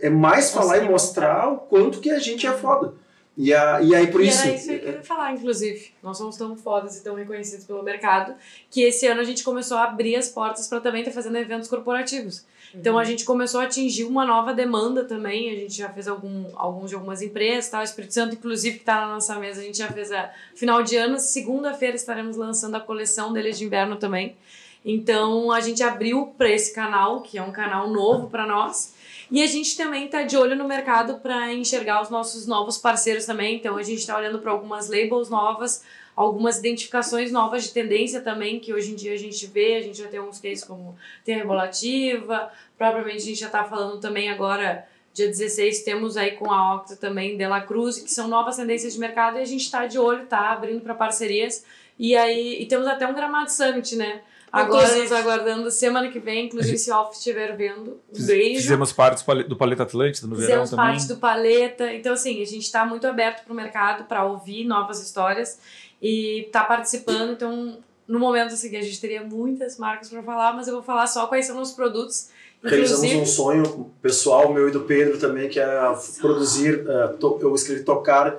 é mais falar e mostrar o quanto que a gente é foda. E, a, e aí por e isso. era isso que eu queria falar, inclusive. Nós somos tão fodas e tão reconhecidos pelo mercado que esse ano a gente começou a abrir as portas para também estar fazendo eventos corporativos. Então a gente começou a atingir uma nova demanda também. A gente já fez algum, alguns de algumas empresas, tá? O Espírito Santo, inclusive, que está na nossa mesa, a gente já fez a final de ano. Segunda-feira estaremos lançando a coleção deles de inverno também. Então a gente abriu para esse canal, que é um canal novo para nós. E a gente também está de olho no mercado para enxergar os nossos novos parceiros também. Então a gente está olhando para algumas labels novas, algumas identificações novas de tendência também, que hoje em dia a gente vê. A gente já tem alguns cases como tem a Rebolativa, propriamente a gente já está falando também agora, dia 16, temos aí com a Octa também, De La Cruz, que são novas tendências de mercado e a gente está de olho, tá abrindo para parcerias. E aí, e temos até um Gramado Summit, né? Agora Inclusive. nos aguardando semana que vem, inclusive se o Alf estiver vendo, um beijo. Fizemos parte do Pale- do Paleta Atlântida no verão Fizemos também. parte do Paleta. Então, assim, a gente está muito aberto para o mercado para ouvir novas histórias e tá participando. Então, no momento assim, a gente teria muitas marcas para falar, mas eu vou falar só quais são os produtos. Realizamos um Inclusive, sonho pessoal meu e do Pedro também, que era produzir, eh, to- eu escrevi tocar,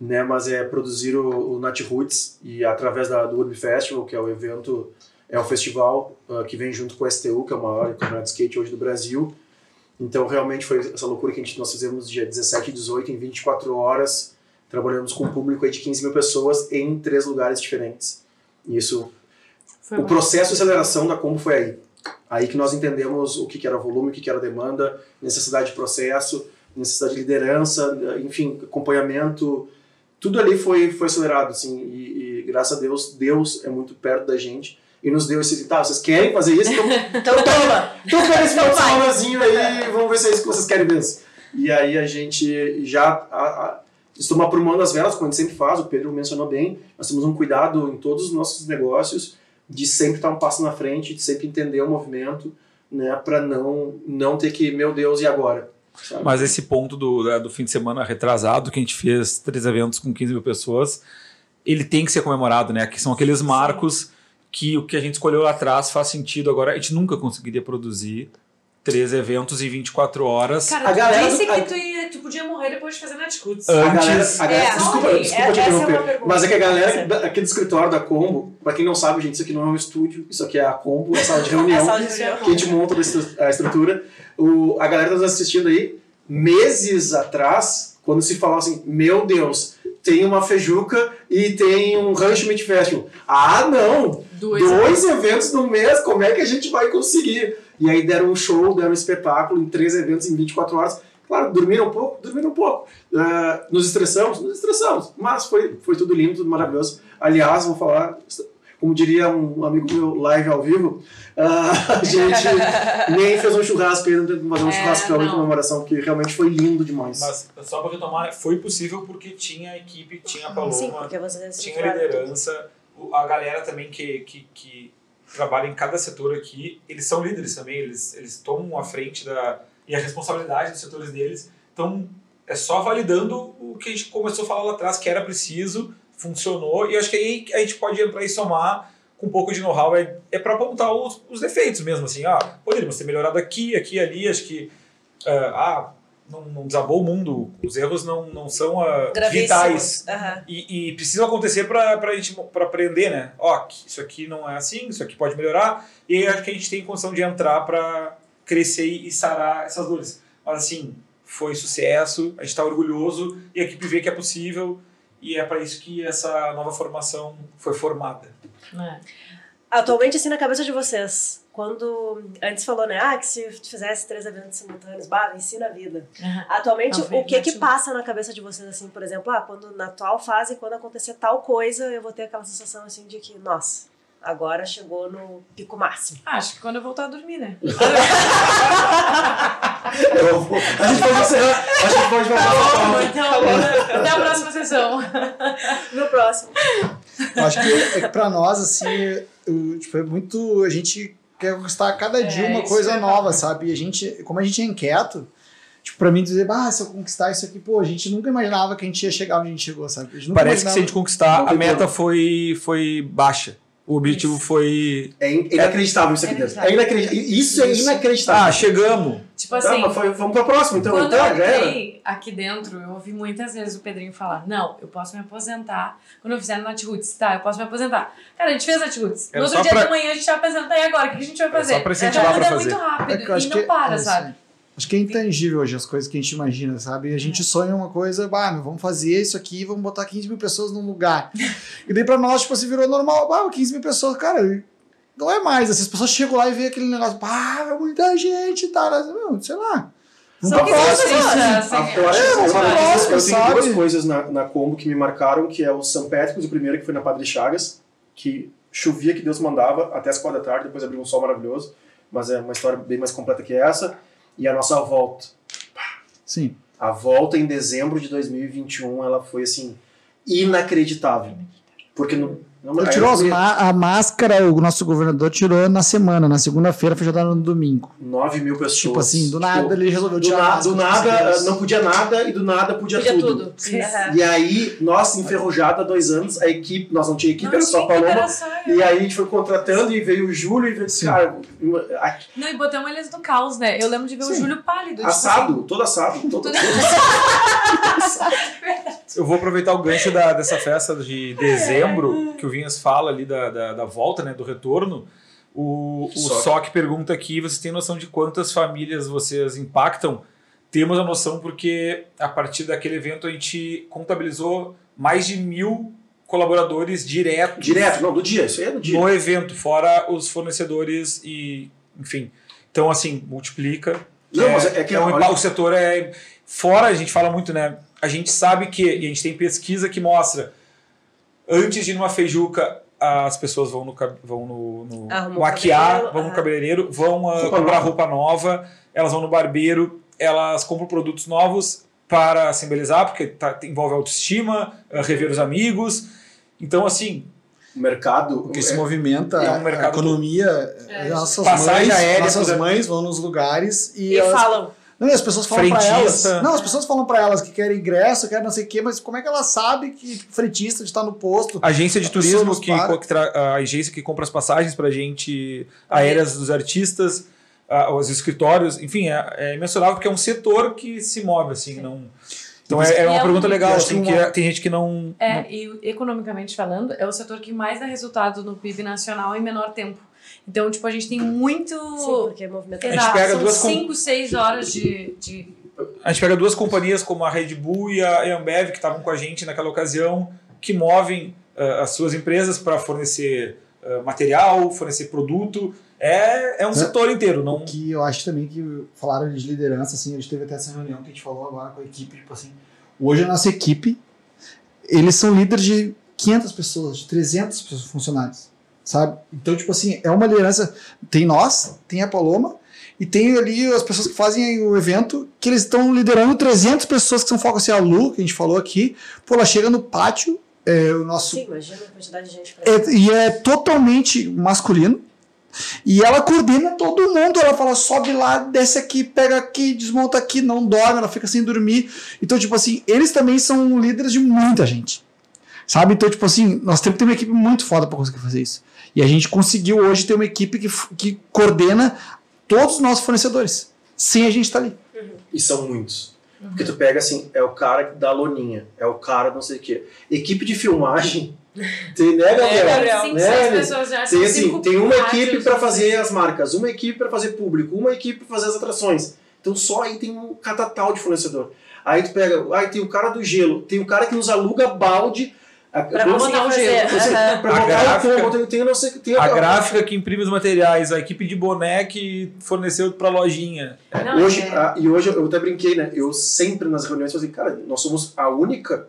né, mas é produzir o, o Nat Roots e através da, do Urb Festival, que é o evento, é o festival ah, que vem junto com o STU, que é o maior campeonato de skate hoje do Brasil. Então realmente foi essa loucura que a gente, nós fizemos dia 17 e 18 em 24 horas, trabalhamos com um público aí de 15 mil pessoas em três lugares diferentes. E isso foi o processo de aceleração da Combo foi aí. Aí que nós entendemos o que que era volume, o que que era demanda, necessidade de processo, necessidade de liderança, enfim, acompanhamento. Tudo ali foi, foi acelerado, assim, e, e graças a Deus, Deus é muito perto da gente e nos deu esse, tá, vocês querem fazer isso? Então, Então toma! então pega esse final de Então semanazinho aí, vamos ver se é isso que vocês querem mesmo. E aí a gente já a, a, estamos aprumando as velas, como a gente sempre faz, o Pedro mencionou bem, nós temos um cuidado em todos os nossos negócios de sempre estar um passo na frente, de sempre entender o movimento, né, para não não ter que, meu Deus, e agora? Sabe? Mas esse ponto do, do fim de semana retrasado, que a gente fez três eventos com 15 mil pessoas, ele tem que ser comemorado, né? Que são aqueles marcos que o que a gente escolheu lá atrás faz sentido. Agora, a gente nunca conseguiria produzir três eventos em 24 horas. Cara, A galera disse do- que a- tu, ia, tu podia morrer depois de fazer Netcuts. Ah, A galera, Antes- a galera- É, desculpa, desculpa é- te é interromper, mas é que a galera da- aqui do escritório da Combo, pra quem não sabe, gente, isso aqui não é um estúdio, isso aqui é a Combo, é a sala de reunião, É sala de reunião. que a gente monta a estrutura. O, a galera tá nos assistindo aí, meses atrás, quando se falava assim, meu Deus, tem uma feijuca e tem um Rancho Meat Festival. Ah, não! Dois. Dois eventos no mês, como é que a gente vai conseguir? E aí deram um show, deram um espetáculo em três eventos em 24 horas. Claro, dormiram um pouco, dormiram um pouco. Ah, nos estressamos, nos estressamos. Mas foi, foi tudo lindo, tudo maravilhoso. Aliás, vou falar, como diria um amigo meu live ao vivo, ah, a gente nem fez um churrasco ainda, fazer um É, churrascão em comemoração, porque realmente foi lindo demais. Mas só para retomar, foi possível porque tinha equipe, tinha a Paloma, Sim, tinha tudo. liderança, o- a galera também que, que, que trabalha em cada setor aqui, eles são líderes também, eles, eles tomam a frente da, e a responsabilidade dos setores deles. Então, é só validando o que a gente começou a falar lá atrás, que era preciso, funcionou, e eu acho que aí a gente pode entrar e somar com um pouco de know-how, é, é para apontar os, os defeitos mesmo, assim, ah, poderíamos ter melhorado aqui, aqui, ali, acho que, ah, ah, não, não desabou o mundo, os erros não, não são ah, vitais. Aham. e, e precisam acontecer para a gente para aprender, né? Ó, que isso aqui não é assim, isso aqui pode melhorar. E aí acho que a gente tem condição de entrar para crescer e sarar essas dores. Mas assim, foi sucesso, a gente está orgulhoso e a equipe vê que é possível e é para isso que essa nova formação foi formada. É. Atualmente, assim, na cabeça de vocês, quando antes falou, né, ah, que se fizesse três eventos simultâneos, bah, ensina a vida. Aham. Atualmente, Não, o que que verdade. passa na cabeça de vocês, assim, por exemplo, ah, quando na atual fase, quando acontecer tal coisa, eu vou ter aquela sensação, assim, de que, nossa, agora chegou no pico máximo. Ah, Acho que quando eu voltar a dormir, né? Eu vou- a gente pode encerrar, a gente pode voltar pra pauta. Então, até a próxima sessão. No próximo. Eu acho que, é que pra nós, assim, eu, tipo, é muito. A gente quer conquistar a cada dia É, uma coisa ia nova, sabe? E a gente, como a gente é inquieto, tipo, pra mim dizer, ah, se eu conquistar isso aqui, pô, a gente nunca imaginava que a gente ia chegar onde a gente chegou, sabe? A gente nunca Parece que se a imaginava- gente conquistar, a meta foi, foi baixa. O objetivo Isso. foi. É in- inacreditável isso aqui dentro. É inacreditável. Isso é inacreditável. Ah, chegamos! Tipo Tá, assim, mas foi- vamos pra próxima, então. quando Tá, eu entrei aqui dentro, eu ouvi muitas vezes o Pedrinho falar: Não, eu posso me aposentar. Quando eu fizer no Natroots, tá, eu posso me aposentar. Cara, a gente fez Natroots. Era No outro dia pra- de manhã a gente tá, e agora? O que a gente vai Era fazer? só pra incentivar É, pra é fazer. muito rápido É que e que não para, é, sabe? Acho que é intangível hoje as coisas que a gente imagina, sabe? A gente sonha uma coisa, bah, meu, vamos fazer isso aqui, vamos botar 15 mil pessoas num lugar. e daí pra nós, tipo assim, virou normal, bah, 15 mil pessoas, cara, não é mais. Assim, as pessoas chegam lá e veem aquele negócio, bah, é muita gente, tá? Meu, sei lá. Vamos São pra 15 próxima. pessoas. assim. Eu acho É, que uma é próximo, eu tenho duas coisas na, na combo que me marcaram, que é o St. Patrick's, o primeiro que foi na Padre Chagas, que chovia que Deus mandava até as quatro da tarde, depois abriu um sol maravilhoso, mas é uma história bem mais completa que essa. E a nossa volta. Sim. A volta em dezembro de 2021, ela foi assim, inacreditável. Porque no. Não- tirou fui- a máscara, o nosso governador tirou na semana, na segunda-feira foi já no domingo. 9 mil pessoas. Tipo assim, do nada ele resolveu do, tirar a na, do tipo nada não podia nada e do nada podia, Podia tudo. tudo. E aí, nossa, enferrujada há dois anos, a equipe, nós não tinha equipe, era só a Paloma. E aí a gente foi contratando e veio o Júlio e veio, Sim. cara, Não, e botamos eles no caos, né? Eu lembro de ver o Sim. Júlio pálido. tipo assado, todo assado. Todo, Tudo- Eu vou aproveitar o gancho da, dessa festa de dezembro, que o Vinhas fala ali da, da, da volta, né, do retorno. O, o Soc. SOC pergunta aqui: vocês têm noção de quantas famílias vocês impactam? Temos a noção porque a partir daquele evento a gente contabilizou mais de mil colaboradores diretos Direto, não, do dia, isso aí é do dia. no evento, fora os fornecedores e, enfim. Então, assim, multiplica. Não, É- mas é que é um olha- o setor é. Fora, a gente fala muito, né? A gente sabe que, e a gente tem pesquisa que mostra, antes de ir numa feijuca, as pessoas vão no, vão no, no maquiar, vão no cabeleireiro, vão Roupa comprar roupa nova, elas vão no barbeiro, elas compram produtos novos para se embelezar, porque tá, envolve autoestima, ah, rever os amigos. Então, assim, o mercado. O que se é- movimenta é um a- a mercado economia, É. nossas Passagem mães, aérea, nossas mães vão nos lugares e, E elas, falam. Não, e as pessoas falam pra Frentista. elas. Não, as pessoas falam pra elas que querem ingresso, querem não sei o quê, mas como é que ela sabe que frentista de estar no posto? Agência de turismo que, para. que tra- a agência que compra as passagens pra gente, aéreas dos artistas, a- os escritórios, enfim, é, é imensurável porque é um setor que se move assim, não. Então é, é E uma é um- pergunta legal, assim, que é- tem gente que não. É, e economicamente falando, é o setor que mais dá resultado no PIB nacional em menor tempo. Então, tipo, a gente tem muito. Sim, porque é movimento. gente Exato, pega são duas com- 5, 6 horas de, de. A gente pega duas companhias como a Red Bull e a a Ambev, que estavam com a gente naquela ocasião, que movem ah, as suas empresas para fornecer ah, material, fornecer produto. É, é um Né? setor inteiro, não. que eu acho também que falaram de liderança, assim, a gente teve até essa reunião que a gente falou agora com a equipe, tipo assim, hoje a nossa equipe, eles são líderes de 500 pessoas, de 300 pessoas- funcionários, sabe? Então, tipo assim, é uma liderança, tem nós, tem a Paloma, e tem ali as pessoas que fazem o evento, que eles estão liderando 300 pessoas que são foco, assim, a Lu, que a gente falou aqui, pô, ela chega no pátio, é, o nosso Sim, imagina a quantidade de gente pra é- e é totalmente masculino. E ela coordena todo mundo. Ela fala, sobe lá, desce aqui, pega aqui, desmonta aqui, não dorme, ela fica sem dormir. Então, tipo assim, eles também são líderes de muita gente. Sabe? Então, tipo assim, nós temos que ter uma equipe muito foda para conseguir fazer isso. E a gente conseguiu hoje ter uma equipe que, que coordena todos os nossos fornecedores. Sem a gente estar ali. E são muitos. Porque tu pega assim, é o cara da loninha, é o cara não sei o quê. Equipe de filmagem. Tem, né, Gabriel? Gabriel. 5, Né, 6 Gabi? pessoas já Tem assim, tem uma equipe para né? fazer as marcas, uma equipe para fazer público, uma equipe para fazer as atrações. Então só aí tem um catatal de fornecedor. Aí tu pega, aí tem o cara do gelo, tem o cara que nos aluga balde a- conseguir botar o gelo. você- aham. pra A botar gráfica- o combo, tem, tem não sei tem A gráfica que imprime os materiais, a equipe de boné que forneceu pra lojinha. Não, Hoje, é- ah, e hoje eu até brinquei, né? Eu sempre nas reuniões falei, cara, nós somos a única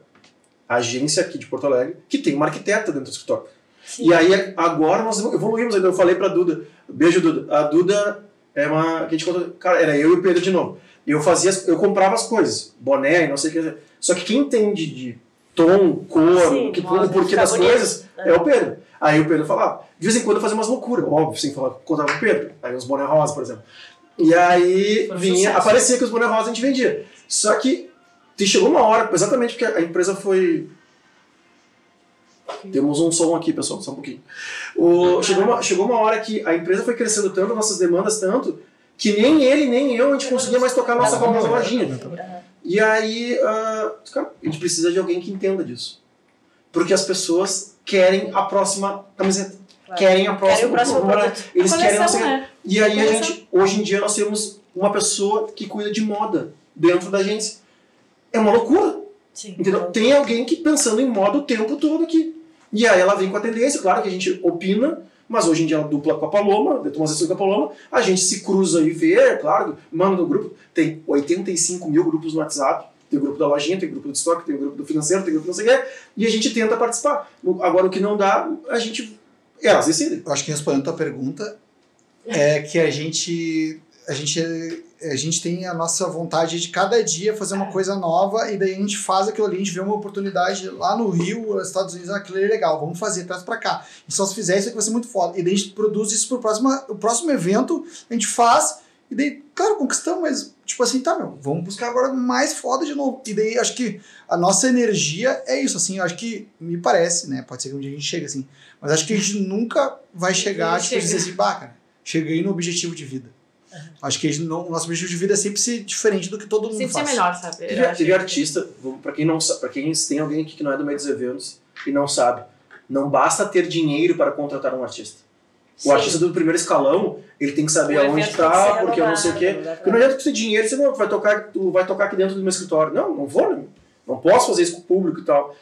agência aqui de Porto Alegre que tem uma arquiteta dentro do escritório. Sim. E aí agora nós evoluímos ainda. Eu falei pra Duda, beijo Duda. A Duda é uma. Que a gente contou, cara, era eu e o Pedro de novo. E eu fazia, eu comprava as coisas, boné e não sei o que. Só que quem entende de tom, cor, Sim, que, o porquê das bonito. coisas, é o Pedro. Aí o Pedro falava, de vez em quando eu fazia umas loucuras, óbvio, sem falar, contava o Pedro. Aí uns boné rosa, por exemplo. E aí Foi vinha, sucesso. aparecia que os boné rosa a gente vendia. Só que chegou uma hora, exatamente porque a empresa foi. Temos um som aqui, pessoal, só um pouquinho. O, chegou, uma, chegou uma hora que a empresa foi crescendo tanto, nossas demandas tanto, que nem ele, nem eu, a gente conseguia mais tocar a nossa famosa lojinha. E aí, cara, a gente precisa de alguém que entenda disso. Porque as pessoas querem a próxima camiseta. Claro. Querem a próxima. Querem o próximo produto. Eles querem a coleção, nossa- né? E aí a gente, hoje em dia nós temos uma pessoa que cuida de moda dentro da agência. É uma loucura, Sim. entendeu? Tem alguém que pensando em moda o tempo todo aqui. E aí ela vem com a tendência, claro que a gente opina, mas hoje em dia ela dupla com a Paloma, toma as sessões com a Paloma, a gente se cruza e vê, claro, manda no grupo, tem 85 mil grupos no WhatsApp, tem o grupo da lojinha, tem o grupo do estoque, tem o grupo do financeiro, tem o grupo não sei o quê, e a gente tenta participar. Agora o que não dá, a gente, elas decidem. Eu acho que respondendo a tua pergunta, é que a gente, a gente, a gente tem a nossa vontade de cada dia fazer uma coisa nova e daí a gente faz aquilo ali, a gente vê uma oportunidade lá no Rio, nos Estados Unidos, aquilo é legal, vamos fazer, traz pra cá. E só se fizer isso aqui vai ser muito foda. E daí a gente produz isso pro próximo, o próximo evento, a gente faz e daí, claro, conquistamos, mas tipo assim, tá, meu, vamos buscar agora mais foda de novo. E daí acho que a nossa energia é isso, assim, eu acho que me parece, né, pode ser que um dia a gente chegue assim, mas acho que a gente nunca vai chegar, tipo, chega. dizer assim, bah, cara, cheguei no objetivo de vida. Acho que não, o nosso objetivo de vida é sempre ser diferente do que todo mundo Sempre faz. ser melhor, sabe? Teve, teve que- artista, pra quem não sabe, para quem tem alguém aqui que não é do meio dos eventos e não sabe, não basta ter dinheiro para contratar um artista. O Sim. artista do primeiro escalão, ele tem que saber O aonde que tá, porque eu não sei o quê. Porque não adianta tu ter dinheiro, você não vai tocar, tu vai tocar aqui dentro do meu escritório. Não, não vou, né? não posso fazer isso com o público e tal.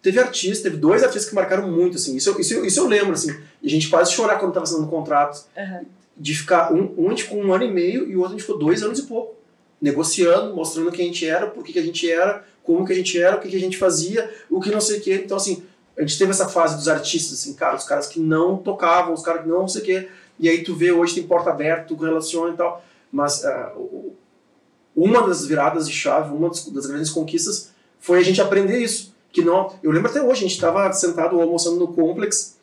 Teve artista, teve dois artistas que marcaram muito, assim, isso, eu- isso, eu- isso eu lembro, assim, e a gente quase chorar quando tava assinando contrato, Aham. De ficar, um, um a gente ficou um ano e meio e o outro a gente ficou dois anos e pouco, negociando, mostrando quem a gente era, por que, que a gente era, como que a gente era, o que, que a gente fazia, o que não sei o quê. Então, assim, a gente teve essa fase dos artistas, assim, cara, os caras que não tocavam, os caras que não sei o quê, e aí tu vê hoje tem porta aberta, tu relaciona e tal, mas o- uma das viradas de chave, uma das, das grandes conquistas foi a gente aprender isso, que não. Eu lembro até hoje, a gente estava sentado almoçando no Complex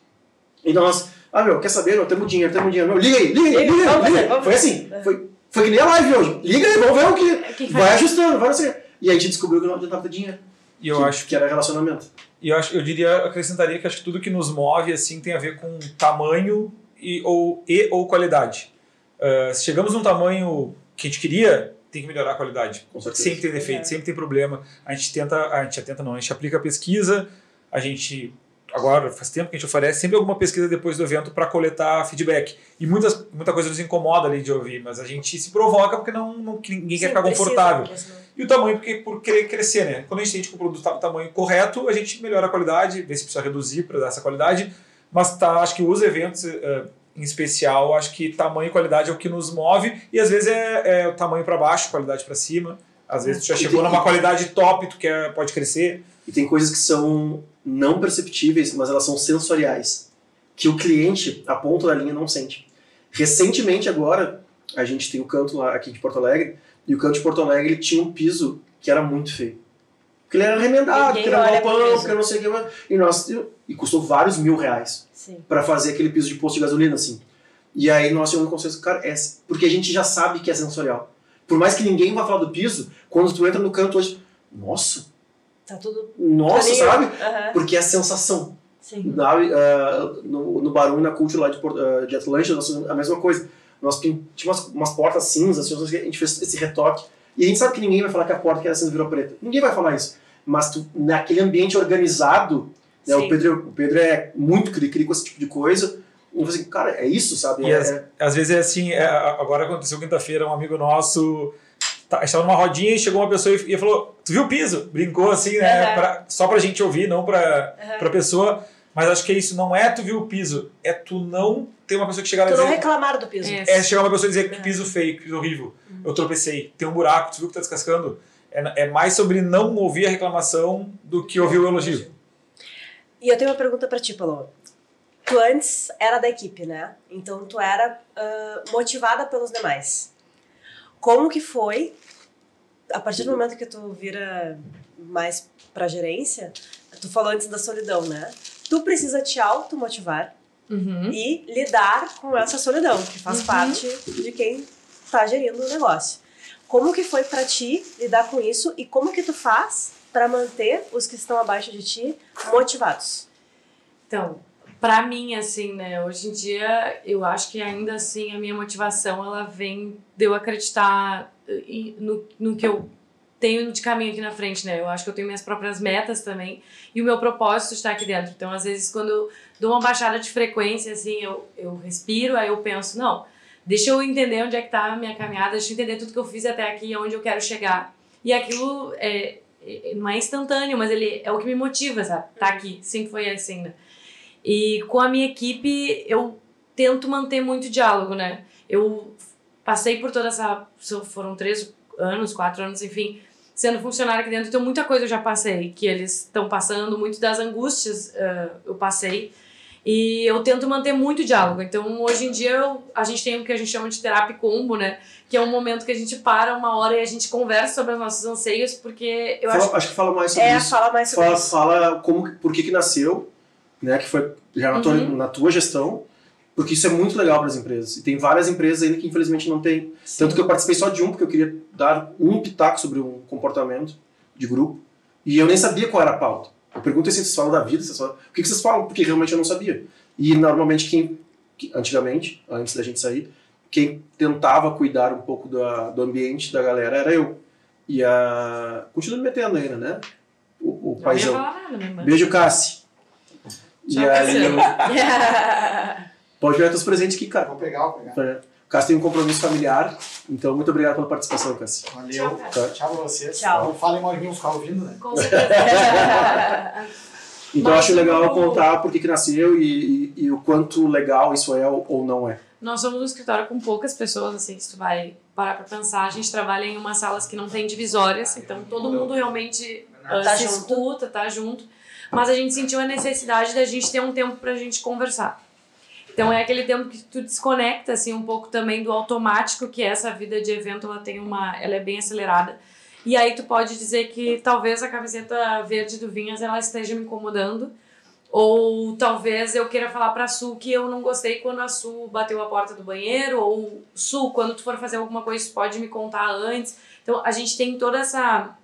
e nós. Ah, meu, quer saber? Nós temos dinheiro, temos dinheiro. Meu, liga aí, liga aí, liga aí. Vamos Liga fazer, vamos Foi assim. Foi, foi que nem a live hoje. Liga aí, vamos ver o que. Quem Vai ajustando, vai assim. E aí a gente descobriu que não adiantava ter dinheiro. E eu que, acho que era relacionamento. E eu acho, eu diria, acrescentaria que acho que tudo que nos move assim tem a ver com tamanho e ou, e, ou qualidade. Ah, se chegamos num tamanho que a gente queria, tem que melhorar a qualidade. Com certeza. Sempre tem defeito, É. sempre tem problema. A gente tenta, a gente tenta não, a gente aplica a pesquisa, a gente agora faz tempo que a gente oferece sempre alguma pesquisa depois do evento para coletar feedback. E muitas, muita coisa nos incomoda ali de ouvir, mas a gente se provoca porque não, não ninguém quer Sim, ficar precisa, confortável. E o tamanho, porque por querer crescer, né? Quando a gente sente que o produto está no tamanho correto, a gente melhora a qualidade, vê se precisa reduzir para dar essa qualidade. Mas tá, acho que os eventos, eh, em especial, acho que tamanho e qualidade é o que nos move. E às vezes é, é o tamanho para baixo, qualidade para cima. Às vezes tu já E chegou tem- numa qualidade top, tu quer, pode crescer. E tem coisas que são não perceptíveis, mas elas são sensoriais. Que o cliente, a ponta da linha, não sente. Recentemente, agora, a gente tem o canto lá aqui de Porto Alegre, e o canto de Porto Alegre ele tinha um piso que era muito feio. Porque ele era remendado, Ninguém porque era galpão, porque não sei o que. mas- E, nós, e custou vários mil reais para fazer aquele piso de posto de gasolina, assim. E aí nós tínhamos um consenso, cara, é, porque a gente já sabe que é sensorial. Por mais que ninguém vá falar do piso, quando tu entra no canto hoje, nossa, Tá tudo. nossa, sabe? Aham. Porque é a sensação. Sim. Na, ah, no, no Barão e na Cult lá de, ah, de Atlântida, nós fizemos a mesma coisa. Nós tinha umas, umas portas cinzas, assim, a gente fez esse retoque. E a gente sabe que ninguém vai falar que a porta que era cinza virou preta. Ninguém vai falar isso. Mas tu, naquele ambiente organizado, né, o, Pedro, o Pedro é muito cri-cri com esse tipo de coisa. E eu falei assim, cara, é isso, sabe? E É- as- é- Às vezes é assim, é, agora aconteceu quinta-feira, um amigo nosso tá, a gente tava numa rodinha e chegou uma pessoa e, e falou: Tu viu o piso? Brincou assim, né? Aham. pra- só pra gente ouvir, não pra, Aham. pra pessoa. Mas acho que é isso, não é tu viu o piso, é tu não ter uma pessoa que chegar lá e Tu não dizer. reclamaram do piso. É. É chegar uma pessoa e dizer que piso feio, que piso horrível. Eu tropecei, tem um buraco, tu viu que tá descascando? É, é mais sobre não ouvir a reclamação do que ouvir o elogio. E eu tenho uma pergunta pra ti, Paloma. Tu antes era da equipe, né? Então tu era ah, motivada pelos demais. Como que foi, a partir do momento que tu vira mais pra gerência, tu falou antes da solidão, né? Tu precisa te automotivar Uhum. e lidar com essa solidão, que faz Uhum. parte de quem tá gerindo o negócio. Como que foi pra ti lidar com isso e como que tu faz pra manter os que estão abaixo de ti motivados? Então, pra mim, assim, né, hoje em dia, eu acho que ainda assim a minha motivação, ela vem de eu acreditar eh, no, no que eu tenho de caminho aqui na frente, né? Eu acho que eu tenho minhas próprias metas também e o meu propósito está aqui dentro. Então, às vezes, quando eu dou uma baixada de frequência, assim, eu, eu respiro, aí eu penso, não, deixa eu entender onde é que tá a minha caminhada, deixa eu entender tudo que eu fiz até aqui, aonde eu quero chegar. E aquilo é, é- não é instantâneo, mas ele é o que me motiva, sabe? Tá aqui, sempre foi assim, né? E com a minha equipe, eu tento manter muito diálogo, né? Eu passei por toda essa. Foram três anos, quatro anos, enfim, sendo funcionária aqui dentro, então muita coisa eu já passei, que eles estão passando, muito das angústias ah, eu passei. E eu tento manter muito diálogo. Então, hoje em dia, eu- a gente tem o que a gente chama de terapia combo, né? Que é um momento que a gente para uma hora e a gente conversa sobre os nossos anseios, porque eu fala- acho acho que fala mais sobre É, isso. fala mais sobre Fala, isso. fala como, por que que nasceu, né? Que foi já na tua, Uhum. na tua gestão, porque isso é muito legal para as empresas. E tem várias empresas ainda que infelizmente não tem. Tanto que eu participei só de um, porque eu queria dar um pitaco sobre um comportamento de grupo. E eu nem sabia qual era a pauta. Eu perguntei se vocês falam da vida, vocês falam, o que vocês falam? Porque realmente eu não sabia. E normalmente quem, que- antigamente, antes da gente sair, quem tentava cuidar um pouco da, do ambiente da galera era eu. E a. Continua me metendo ainda, né? O, o paizão. nada, irmã. Beijo, Cassi. E aí, Cassiano. eu- pode teus presentes aqui, cara. Vou pegar, vou pegar. O Cassi tem um compromisso familiar, então muito obrigado pela participação, Cassi. Valeu. Tchau. Tchau pra vocês. Tchau. Não falem mal de mim, ficar ouvindo, né? Com certeza. Então eu Mas acho legal contar por que que nasceu e, e- e o quanto legal isso é ou, não é. Nós somos um escritório com poucas pessoas, assim, se tu vai parar pra pensar. A gente trabalha em umas salas que não tem divisórias, então todo mundo realmente ah, Tá se junto. escuta, tá junto. Mas a gente sentiu a necessidade da gente ter um tempo pra gente conversar. Então é aquele tempo que tu desconecta, assim, um pouco também do automático, que essa vida de evento, ela tem uma... Ela é bem acelerada. E aí tu pode dizer que talvez a camiseta verde do Vinhas ela esteja me incomodando. Ou talvez eu queira falar pra Su que eu não gostei quando a Su bateu a porta do banheiro. Ou Su, quando tu for fazer alguma coisa, tu pode me contar antes. Então a gente tem toda essa,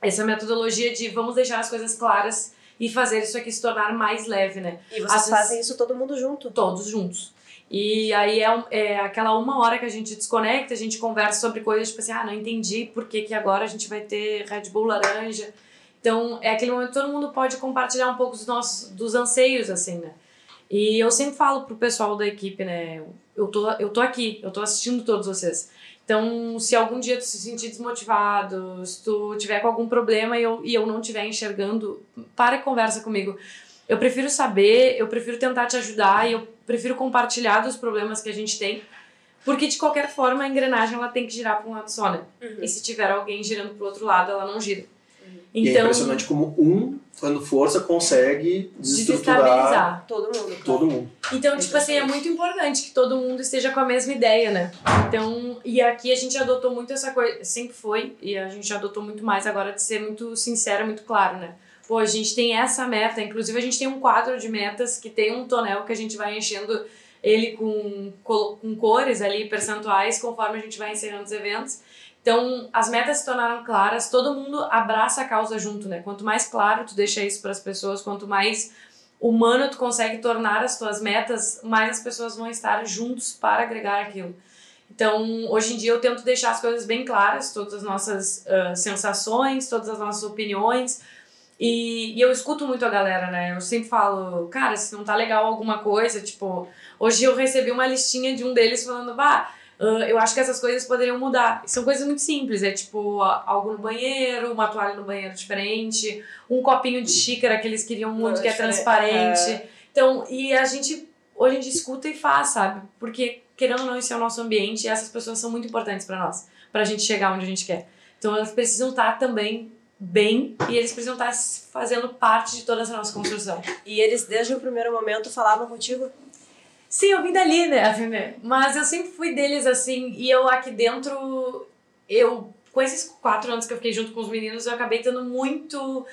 essa metodologia de vamos deixar as coisas claras e fazer isso aqui se tornar mais leve, né? E vocês Às vezes- fazem isso todo mundo junto. todos juntos. E aí é, um- é aquela uma hora que a gente desconecta, a gente conversa sobre coisas tipo assim, ah, não entendi por que, que agora a gente vai ter Red Bull laranja. Então é aquele momento que todo mundo pode compartilhar um pouco dos nossos dos anseios, assim, né? E eu sempre falo pro pessoal da equipe, né? Eu tô, eu tô aqui, eu tô assistindo todos vocês. Então, se algum dia tu se sentir desmotivado, se tu tiver com algum problema e eu, e eu não estiver enxergando, para e conversa comigo. Eu prefiro saber, eu prefiro tentar te ajudar e eu prefiro compartilhar dos problemas que a gente tem, porque de qualquer forma a engrenagem ela tem que girar para um lado só, né? E se tiver alguém girando pro outro lado, ela não gira. E é Então, impressionante como um, quando força, consegue desestruturar desestabilizar. Todo mundo. todo mundo. Então, tipo assim, é muito importante que todo mundo esteja com a mesma ideia, né? Então, e aqui a gente adotou muito essa coisa, sempre foi, e a gente adotou muito mais agora de ser muito sincero, muito claro, né? Pô, a gente tem essa meta, inclusive a gente tem um quadro de metas que tem um tonel que a gente vai enchendo ele com, com cores ali, percentuais, conforme a gente vai encerrando os eventos. Então, as metas se tornaram claras, todo mundo abraça a causa junto, né? Quanto mais claro tu deixa isso para as pessoas, quanto mais humano tu consegue tornar as tuas metas, mais as pessoas vão estar juntos para agregar aquilo. Então, hoje em dia eu tento deixar as coisas bem claras, todas as nossas ah, sensações, todas as nossas opiniões. E, e eu escuto muito a galera, né? Eu sempre falo, cara, se não tá legal alguma coisa, tipo, hoje eu recebi uma listinha de um deles falando, bah, ah, eu acho que essas coisas poderiam mudar. São coisas muito simples, é tipo a- algo no banheiro, uma toalha no banheiro diferente, um copinho de xícara que eles queriam muito, que é transparente. Então, e a gente hoje em dia escuta e faz, sabe? Porque, querendo ou não, esse é o nosso ambiente e essas pessoas são muito importantes para nós, pra gente chegar onde a gente quer. Então, elas precisam estar também bem e eles precisam estar fazendo parte de toda essa nossa construção. E eles, desde o primeiro momento, falavam contigo? Sim, eu vim dali, né? Mas eu sempre fui deles assim, e eu aqui dentro, eu, com esses quatro anos que eu fiquei junto com os meninos, eu acabei estando muito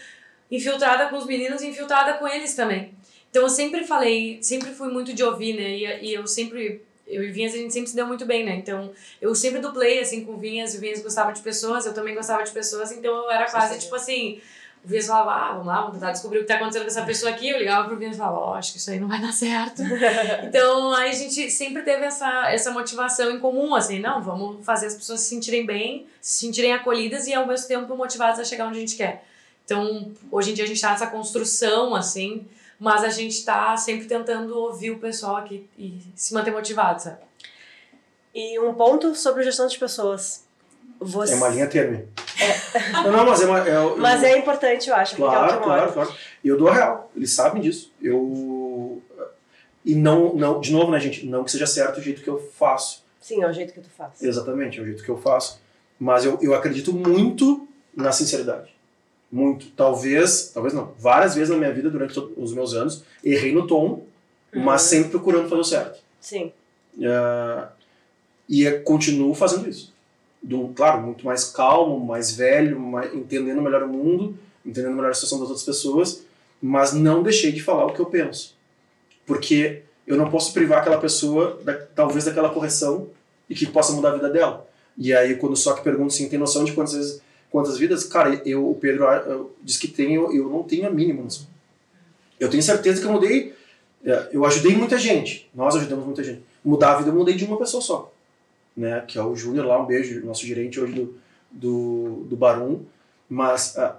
infiltrada com os meninos e infiltrada com eles também. Então eu sempre falei, sempre fui muito de ouvir, né? E, e eu sempre, eu e Vinhas, a gente sempre se deu muito bem, né? Então eu sempre duplei assim com Vinhas, o Vinhas gostava de pessoas, eu também gostava de pessoas, então eu era quase tipo assim. O Vinhas falava, ah, vamos lá, vamos tentar descobrir o que tá acontecendo com essa pessoa aqui. Eu ligava pro Vinhas e falava, ó, acho que isso aí não vai dar certo. Então, aí a gente sempre teve essa, essa motivação em comum, assim, não, vamos fazer as pessoas se sentirem bem, se sentirem acolhidas e ao mesmo tempo motivadas a chegar onde a gente quer. Então, hoje em dia a gente tá nessa construção, assim, mas a gente tá sempre tentando ouvir o pessoal aqui e se manter motivado, sabe? E um ponto sobre gestão de pessoas. Você... É uma linha tênue. Não, não, mas é uma. É, eu- Mas é importante, eu acho, porque é Claro, claro, claro. E eu dou a real. Eles sabem disso. Eu. E não, não, de novo, né, gente? Não que seja certo o jeito que eu faço. Sim, é o jeito que tu faz. Exatamente, é o jeito que eu faço. Mas eu, eu acredito muito na sinceridade. Muito. Talvez, talvez não. Várias vezes na minha vida, durante os meus anos, errei no tom, mas Uhum. sempre procurando fazer o certo. Sim. Ah, e continuo fazendo isso. Do, claro, muito mais calmo, mais velho, mais, entendendo melhor o mundo, entendendo melhor a situação das outras pessoas, mas não deixei de falar o que eu penso. Porque eu não posso privar aquela pessoa, da, talvez, daquela correção e que possa mudar a vida dela. E aí, quando só que pergunta assim, tem noção de quantas vezes, quantas vidas? Cara, eu, o Pedro ah, diz que tem, eu, eu não tenho a mínima noção. Eu tenho certeza que eu mudei, é, eu ajudei muita gente, nós ajudamos muita gente. Mudar a vida eu mudei de uma pessoa só, né? Que é o Júnior lá, um beijo, nosso gerente hoje do, do, do Barum. Mas ah,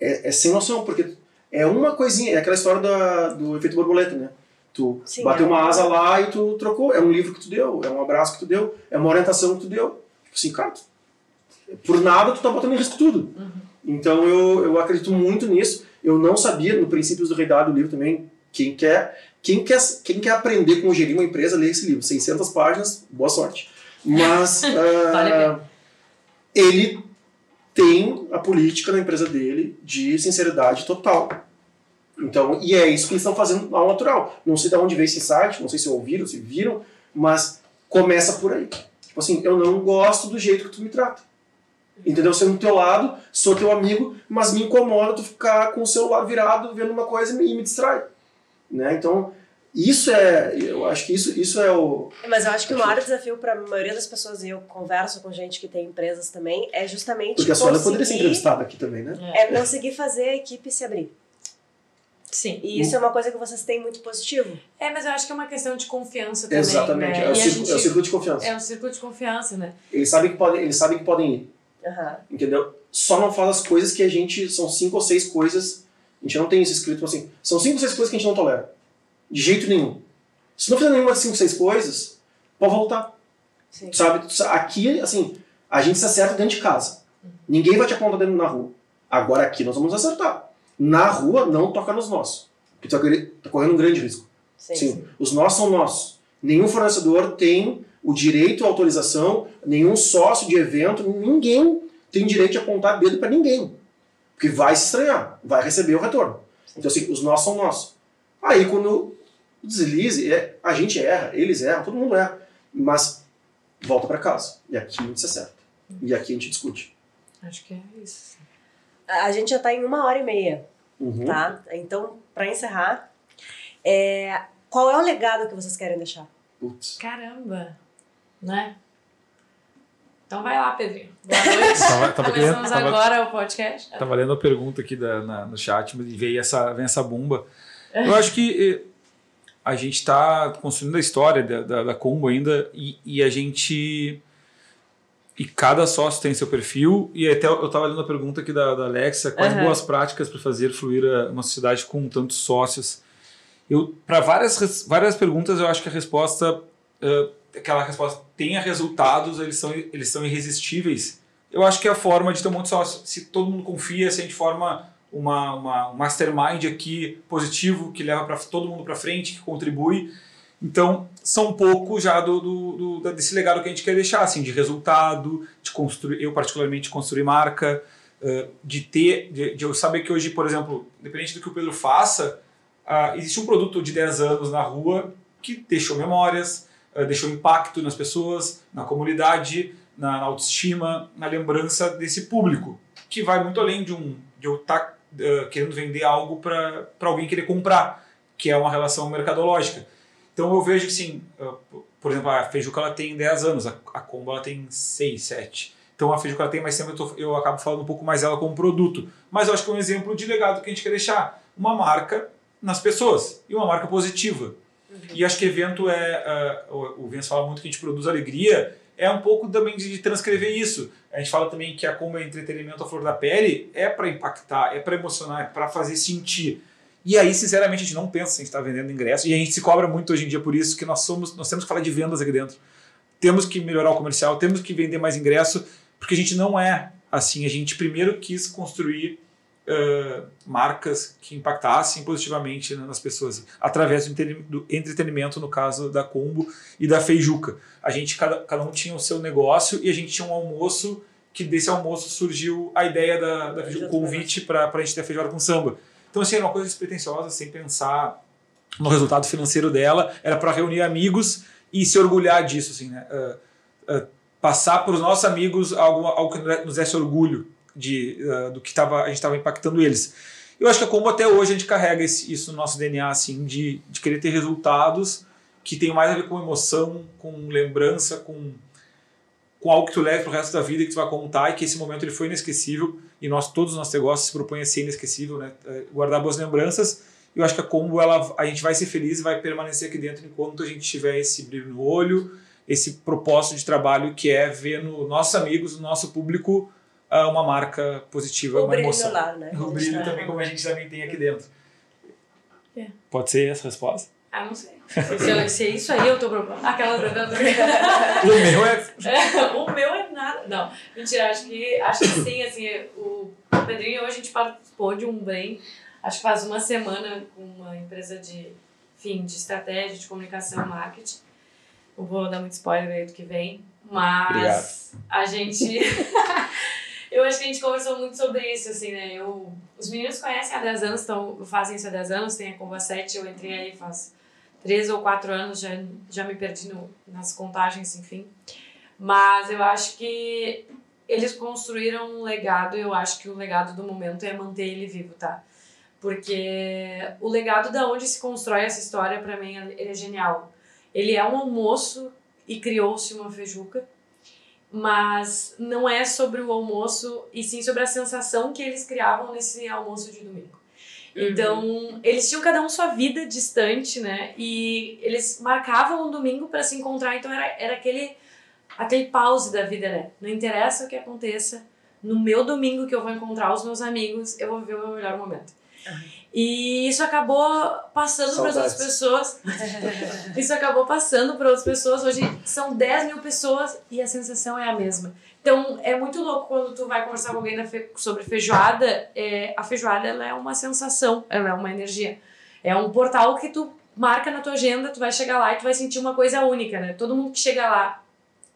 é, é sem noção, porque é uma coisinha, é aquela história da, do efeito borboleta, né? Tu Sim, bateu é uma asa lá e tu trocou. É um livro que tu deu, é um abraço que tu deu, é uma orientação que tu deu. Tipo assim, cara, tu- por nada tu tá botando em risco tudo. Então eu, eu acredito muito nisso. Eu não sabia, no Princípios do Rei Dado, o livro também, quem quer, quem quer, quem quer aprender como gerir uma empresa, lê esse livro. 600 páginas, boa sorte. Mas pena. ele tem a política na empresa dele de sinceridade total. Então, e é isso que eles estão fazendo ao natural. Não sei de onde veio esse site, não sei se ouviram, se viram, mas começa por aí. Tipo assim, eu não gosto do jeito que tu me trata. Entendeu? Sendo do teu lado, sou teu amigo, mas me incomoda tu ficar com o celular virado vendo uma coisa e me distrai. Né? Então, isso é, eu acho que isso, isso é o. Mas eu acho que o maior desafio para a maioria das pessoas, e eu converso com gente que tem empresas também, é justamente. Porque a Sônia conseguir, poderia ser entrevistada aqui também, né? É conseguir fazer a equipe se abrir. Sim. E isso é uma coisa que vocês têm muito positivo. É, mas eu acho que é uma questão de confiança também. Exatamente. Né? É, o círculo, gente- é o círculo de confiança. É um círculo de confiança, né? Eles, sabem que podem, eles sabem que podem ir. Aham. Entendeu? Só não faz as coisas que a gente. São cinco ou seis coisas. A gente não tem isso escrito assim. São cinco ou seis coisas que a gente não tolera. De jeito nenhum. Se não fizer nenhuma cinco seis coisas, pode voltar. Sim. Sabe? Aqui, assim, a gente se acerta dentro de casa. Ninguém vai te apontar dentro na rua. Agora aqui nós vamos acertar. Na rua, não toca nos nossos. Porque tu tá correndo um grande risco. Sim. Sim, os nossos são nossos. Nenhum fornecedor tem o direito à autorização, nenhum sócio de evento, ninguém tem direito de apontar dedo para ninguém. Porque vai se estranhar, vai receber o retorno. Então, assim, os nossos são nossos. Aí, quando o deslize, é, a gente erra, eles erram, todo mundo erra. Mas volta para casa. E aqui a gente se acerta. E aqui a gente discute. Acho que é isso. A gente já está em uma hora e meia, Uhum. tá? Então, para encerrar, é, qual é o legado que vocês querem deixar? Putz. Caramba! Né? Então vai lá, Pedrinho. Boa noite. Tava, tava querendo- Começamos tava- agora o podcast. Tava lendo a pergunta aqui da, na- no chat, mas veio essa, vem essa bomba. Eu acho que eh, a gente está construindo a história da, da, da Combo ainda e, e a gente. E cada sócio tem seu perfil. E até eu estava lendo a pergunta aqui da, da Alexa: quais Aham. boas práticas para fazer fluir a- uma sociedade com tantos sócios? Eu Para várias, várias perguntas, eu acho que a resposta. eh, aquela resposta tenha resultados, eles são, eles são irresistíveis. Eu acho que é a forma de ter um monte de sócio. Se todo mundo confia, se a gente forma uma, uma, um mastermind aqui positivo, que leva para todo mundo para frente, que contribui. Então, são um pouco já do, do, do- desse legado que a gente quer deixar, assim, de resultado, de construir, eu particularmente, construir marca, eh, de ter, de, de eu saber que hoje, por exemplo, independente do que o Pedro faça, ah, existe um produto de 10 anos na rua que deixou memórias, eh, deixou impacto nas pessoas, na comunidade, na, autoestima, na lembrança desse público, que vai muito além de um de eu estar querendo vender algo para alguém querer comprar, que é uma relação mercadológica. Então eu vejo que, assim, ah, por exemplo, a Feijuca ela tem 10 anos, a, a Combo ela tem 6, 7. Então a Feijuca ela tem mais tempo, eu, tô- eu acabo falando um pouco mais dela como produto. Mas eu acho que é um exemplo de legado que a gente quer deixar. Uma marca nas pessoas e uma marca positiva. E acho que evento é. ah, o o Vince fala muito que a gente produz alegria, é um pouco também de transcrever isso. A gente fala também que a como é entretenimento à flor da pele é para impactar, é para emocionar, é para fazer sentir. E aí, sinceramente, a gente não pensa em estar vendendo ingresso. E a gente se cobra muito hoje em dia por isso, que nós somos, nós temos que falar de vendas aqui dentro. Temos que melhorar o comercial, temos que vender mais ingresso, porque a gente não é assim. A gente primeiro quis construir ah, marcas que impactassem positivamente nas pessoas, através do, entreten- do entretenimento, no caso da Combo e da Feijuca. A gente, cada, cada um tinha o seu negócio e a gente tinha um almoço, que desse almoço surgiu a ideia da, da o convite para a gente ter a feijoada com samba. Então, assim, era uma coisa despretensiosa, sem pensar no resultado financeiro dela, era para reunir amigos e se orgulhar disso, assim, né? Ah, ah, passar para os nossos amigos algo, algo que nos desse orgulho de, ah, do que tava, a gente estava impactando eles. Eu acho que é como até hoje a gente carrega esse- isso no nosso DNA, assim, de, de querer ter resultados que tenham mais a ver com emoção, com lembrança, com, com algo que tu leve pro resto da vida, que tu vai contar e que esse momento ele foi inesquecível e nós, todos os nossos negócios se propõem a ser inesquecível, né? Eh, Guardar boas lembranças. Eu acho que a Combo, ela, a gente vai ser feliz e vai permanecer aqui dentro enquanto a gente tiver esse brilho no olho, esse propósito de trabalho que é ver no nossos amigos, no nosso público, uma marca positiva, O uma brilho emoção. lar, né? O brilho também, como a gente também tem aqui dentro. É. Pode ser essa a resposta? Ah, não sei. Se, eu- se é isso aí eu tô propondo. Aquela O meu é. É, o meu é nada. Não, mentira, acho que, acho que sim, assim, o Pedrinho hoje a gente participou de um bem, acho que faz uma semana, com uma empresa de, enfim, de estratégia, de comunicação, marketing. Não vou dar muito spoiler aí do que vem, mas a gente. eu acho que a gente conversou muito sobre isso, assim, né? Eu, os meninos conhecem há 10 anos, então fazem isso há 10 anos, tem a Comba 7, eu entrei aí faz 13 ou 4 anos, já, já me perdi no, nas contagens, enfim. Mas eu acho que eles construíram um legado eu acho que o legado do momento é manter ele vivo, tá? Porque o legado da onde se constrói essa história, para mim, ele é genial. Ele é um almoço e criou-se uma feijuca, mas não é sobre o almoço e sim sobre a sensação que eles criavam nesse almoço de domingo. Então, eles tinham cada um sua vida distante, né? E eles marcavam um domingo para se encontrar, então era, era aquele aquele pause da vida, né? Não interessa o que aconteça, no meu domingo que eu vou encontrar os meus amigos, eu vou viver o meu melhor momento. E isso acabou passando para outras pessoas. isso acabou passando para outras pessoas. Hoje são 10 mil pessoas e a sensação é a mesma. Então é muito louco quando tu vai conversar com alguém fe sobre feijoada. É, a feijoada ela é uma sensação, ela é uma energia. É um portal que tu marca na tua agenda, tu vai chegar lá e tu vai sentir uma coisa única, né? Todo mundo que chega lá.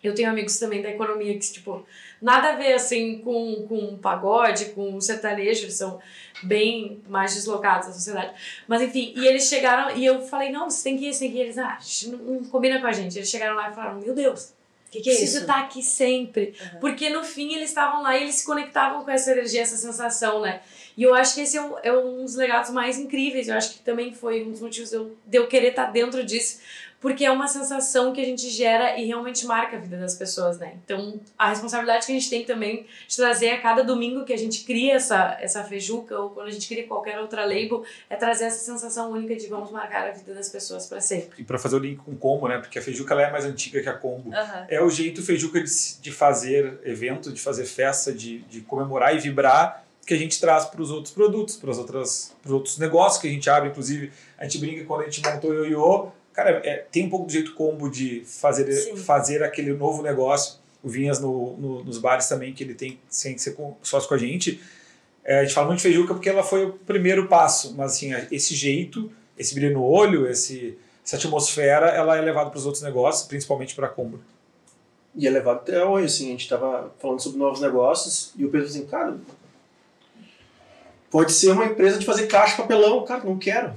Eu tenho amigos também da economia que, tipo, nada a ver assim com, com pagode, com sertanejo, eles são bem mais deslocados da sociedade. Mas enfim, e eles chegaram e eu falei: não, você tem que ir, você tem que ir. Eles, ah, não, não combina com a gente. Eles chegaram lá e falaram: meu Deus. Que que é preciso estar aqui sempre. Uhum. Porque no fim eles estavam lá e eles se conectavam com essa energia, essa sensação, né? E eu acho que esse é um, é um dos legados mais incríveis. Eu acho que também foi um dos motivos de eu, de eu querer estar dentro disso porque é uma sensação que a gente gera e realmente marca a vida das pessoas, né? Então, a responsabilidade que a gente tem também de trazer a cada domingo que a gente cria essa, essa feijuca ou quando a gente cria qualquer outra label, é trazer essa sensação única de vamos marcar a vida das pessoas para sempre. E para fazer o link com o combo, né? Porque a feijuca ela é mais antiga que a combo. Aham. É o jeito feijuca de, de fazer evento, de fazer festa, de, de comemorar e vibrar que a gente traz para os outros produtos, para os outros negócios que a gente abre. Inclusive, a gente brinca quando a gente montou o Ioiô. Cara, é, tem um pouco do jeito combo de fazer, Sim. fazer aquele novo negócio. O Vinhas no, no- nos bares também, que ele tem sem ser com, sócio com a gente. É, a gente fala muito de feijuca porque ela foi o primeiro passo, mas assim, esse jeito, esse brilho no olho, esse, essa atmosfera, ela é levada para os outros negócios, principalmente para a combo. E é levado até hoje, assim, a gente tava falando sobre novos negócios e o Pedro assim, cara, pode ser uma empresa de fazer caixa papelão, cara, não quero.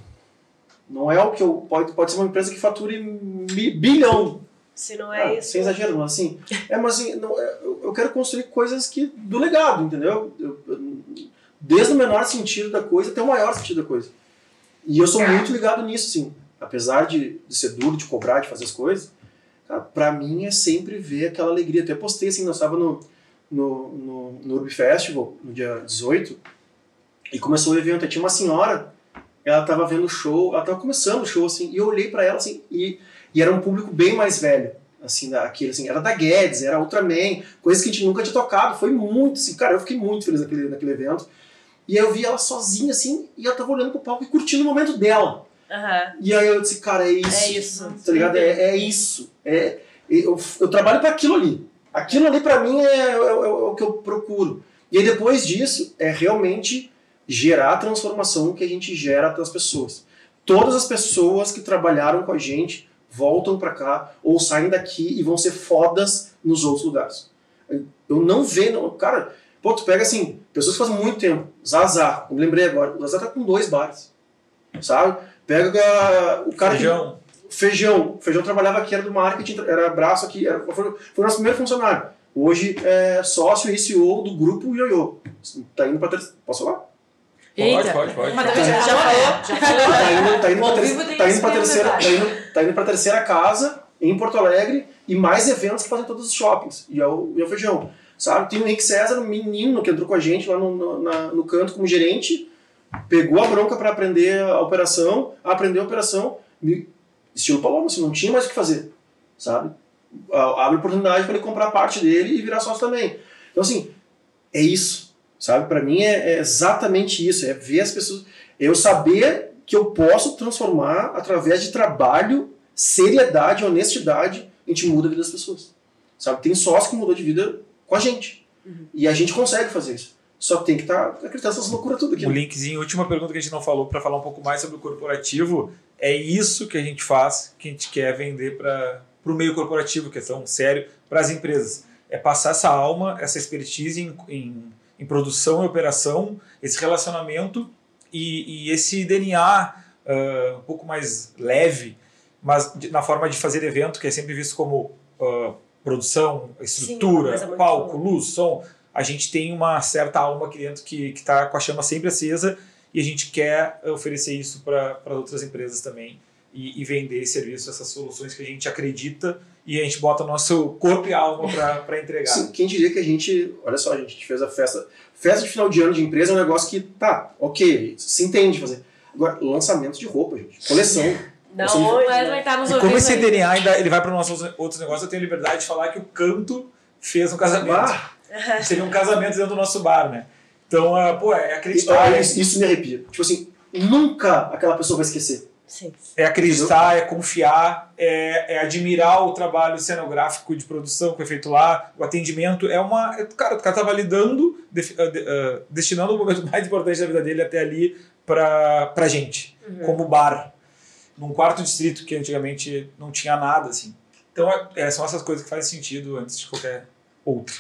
Não é o que eu. Pode, pode ser uma empresa que fature bilhão. Se não Ah, é isso. Sem exagero, mas assim. É, mas assim, não, é, eu, quero construir coisas que. do legado, entendeu? Eu- eu- desde o menor sentido da coisa até o maior sentido da coisa. E eu sou muito ligado nisso, assim. Apesar de, de ser duro, de cobrar, de fazer as coisas, cara, pra mim é sempre ver aquela alegria. Até postei assim, nós estava no, no, no, no Urb Festival, no dia 18, e começou o evento. Aí tinha uma senhora, ela tava vendo o show, ela tava começando o show, assim, e eu olhei pra ela, assim, e, e era um público bem mais velho. Assim, da- aquele, assim, era da Guedes, era Ultraman, coisas que a gente nunca tinha tocado. Foi muito, assim, cara, eu fiquei muito feliz naquele, naquele evento. E aí eu vi ela sozinha, assim, e ela tava olhando pro palco e curtindo o momento dela. Aham. E aí eu disse, cara, é isso. É isso. Tá ligado? É, é isso. É, eu, eu trabalho para aquilo ali. Aquilo ali para mim é, é- é- é o que eu procuro. E aí depois disso é realmente gerar a transformação que a gente gera das pessoas. Todas as pessoas que trabalharam com a gente voltam para cá ou saem daqui e vão ser fodas nos outros lugares. Eu não vejo, não- cara, pô, tu pega assim, pessoas que fazem muito tempo, Zazá, eu me lembrei agora, o Zazá tá com dois bares, sabe? Pega o cara que- Feijão. Feijão. Feijão trabalhava aqui, era do marketing, era braço aqui, era, foi, foi o nosso primeiro funcionário. Hoje é sócio e CEO do grupo Ioiô. Tá indo pra. Posso falar? Pode, pode, pode. Mas também já, Já falou? Já falou. Tá indo, tá indo, vivo ter, tá indo pra terceira. Tá indo, tá indo pra terceira casa em Porto Alegre e mais eventos que fazem todos os shoppings. E é o, e é o Feijão. Sabe? Tem o Henrique César, um menino que entrou com a gente lá no, no, na- no canto como gerente, pegou a bronca para aprender a operação, aprendeu a operação, me- estilo Paloma, assim, não tinha mais o que fazer, sabe? A- Abre oportunidade para ele comprar parte dele e virar sócio também. Então, assim, é isso, sabe? Para mim é, é exatamente isso, é ver as pessoas, eu saber que eu posso transformar através de trabalho, seriedade, honestidade, a gente muda a vida das pessoas, sabe? Tem sócio que mudou de vida com a gente. E a gente consegue fazer isso. Só tem que estar tá, acreditando nessas loucuras tudo aqui. O linkzinho, última pergunta que a gente não falou, para falar um pouco mais sobre o corporativo, é isso que a gente faz, que a gente quer vender para o meio corporativo, questão sério, para as empresas. É passar essa alma, essa expertise em, em, em produção e operação, esse relacionamento e, e esse DNA ah, um pouco mais leve, mas de- na forma de fazer evento, que é sempre visto como ah, produção, estrutura, muito- palco, luz, som. A gente tem uma certa alma aqui dentro que está com a chama sempre acesa e a gente quer oferecer isso para outras empresas também e, e vender esse serviço, essas soluções que a gente acredita e a gente bota nosso corpo e alma para entregar. Sim, quem diria que a gente. Olha só, a gente fez a festa. Festa de final de ano de empresa é um negócio que tá, ok, se entende fazer. Agora, lançamento de roupa, gente. Coleção. Não, Wesley né? tá nos E como esse aí. DNA ainda ele vai para nossos outros negócios, eu tenho liberdade de falar que o canto fez um casamento. Ah, A gente teve um casamento dentro do nosso bar, né? Então, ah, pô, é acreditar, isso, isso me arrepia. Tipo assim, nunca aquela pessoa vai esquecer. Sim. é acreditar, é confiar, é, é admirar o trabalho cenográfico de produção que foi feito lá, o atendimento. É uma. é- Cara, o cara tá validando, def- ah, de- ah, destinando o momento mais importante da vida dele até ali pra, pra gente, Uhum. como bar. Num quarto distrito que antigamente não tinha nada, assim. Então, é, são essas coisas que fazem sentido antes de qualquer outro.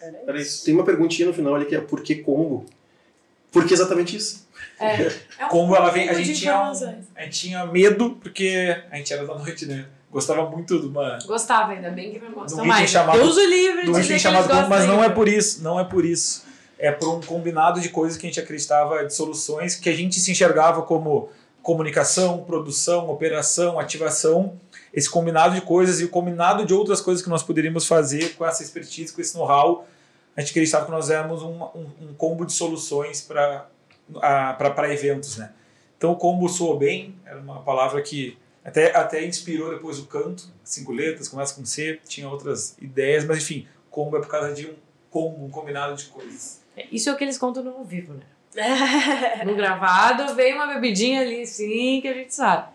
Era Peraí, isso. tem uma perguntinha no final ali que é por que combo? Por que exatamente isso? É. É um Como ela vem, a gente, tinha, um- a gente tinha medo, porque a gente era da noite, né? Gostava muito de uma. Gostava, ainda bem que não gosta item mais. chamado- Deus o livre de dizer que chamado eles mas não é por isso, não é por isso. É por um combinado de coisas que a gente acreditava, de soluções que a gente se enxergava como comunicação, produção, operação, ativação, esse combinado de coisas e o combinado de outras coisas que nós poderíamos fazer com essa expertise, com esse know-how. A gente acreditava que nós éramos um, um, um combo de soluções para eventos, né? Então o combo soou bem, era uma palavra que até, até inspirou depois o canto, cinco letras, começa com C, tinha outras ideias, mas enfim, combo é por causa de um combo, um combinado de coisas. Isso é o que eles contam no ao vivo, né? No gravado, vem uma bebidinha ali, sim, que a gente sabe.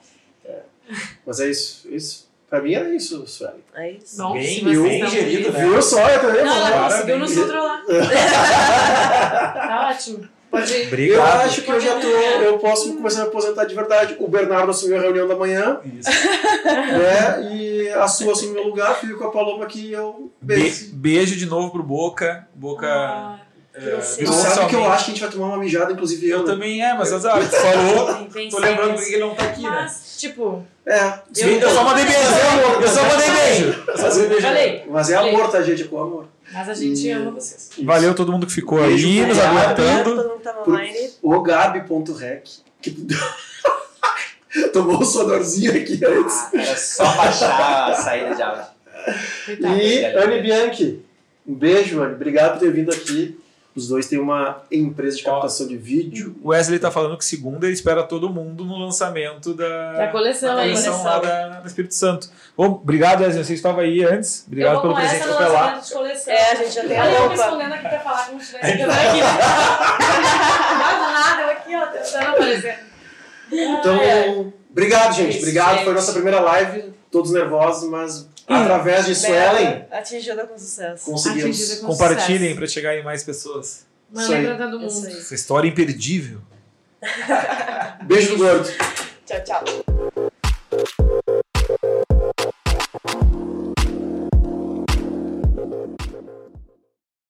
Mas é isso. isso. Pra mim era isso, Sueli. É isso. Bom, Bem- vocês bem estão gerido, né? Viu só? Eu também Não, ela conseguiu nos controlar. tá ótimo. Pode ir. Eu Obrigado. acho que eu já tô. Eu posso começar a me aposentar de verdade. O Bernardo assumiu a reunião da manhã, Isso. né? E a sua assumiu meu lugar, fico com a Paloma aqui e eu Be- beijo. beijo de novo pro Boca. Boca. Ah, é, sabe que eu acho que a gente vai tomar uma mijada, inclusive eu. Eu né? também é, mas azar, tu falou. Tô lembrando que ele não tá aqui, né? Mas, tipo, É. Eu, só mandei beijo, eu só mandei beijo. Eu só mandei beijo. falei. Mas é amor, tá, gente? É com amor. Mas a gente E- ama vocês. Valeu todo mundo que ficou Beijo aí, nos Gabi. aguentando. Todo mundo que tava online. O Gabi.rec. Que... Tomou um sonorzinho aqui antes. Ah, era só baixar a saída de. Coitado. E Anne Bianchi. Um beijo, Anne. Obrigado por ter vindo aqui. Os dois têm uma empresa de captação de vídeo. O Wesley tá falando que segunda ele espera todo mundo no lançamento da, Da coleção da aí. coleção lá da, da Espírito Santo. Bom, obrigado, Wesley. Você estava aí antes. Obrigado pelo presente coleção. É, a gente já tem a Olha eu roupa. respondendo aqui pra falar como se tivesse ficando aqui. Nada, nada, eu aqui, ó, tentando aparecer. Então, É. obrigado, gente. Isso, obrigado. gente. Foi nossa primeira live. Todos nervosos, mas através disso, Ellen, Bela, atingida com sucesso. conseguimos. Atingida com Compartilhem para chegar em mais pessoas. Aí. pra todo mundo. aí. Essa história imperdível. Beijo do gordo. Tchau, tchau.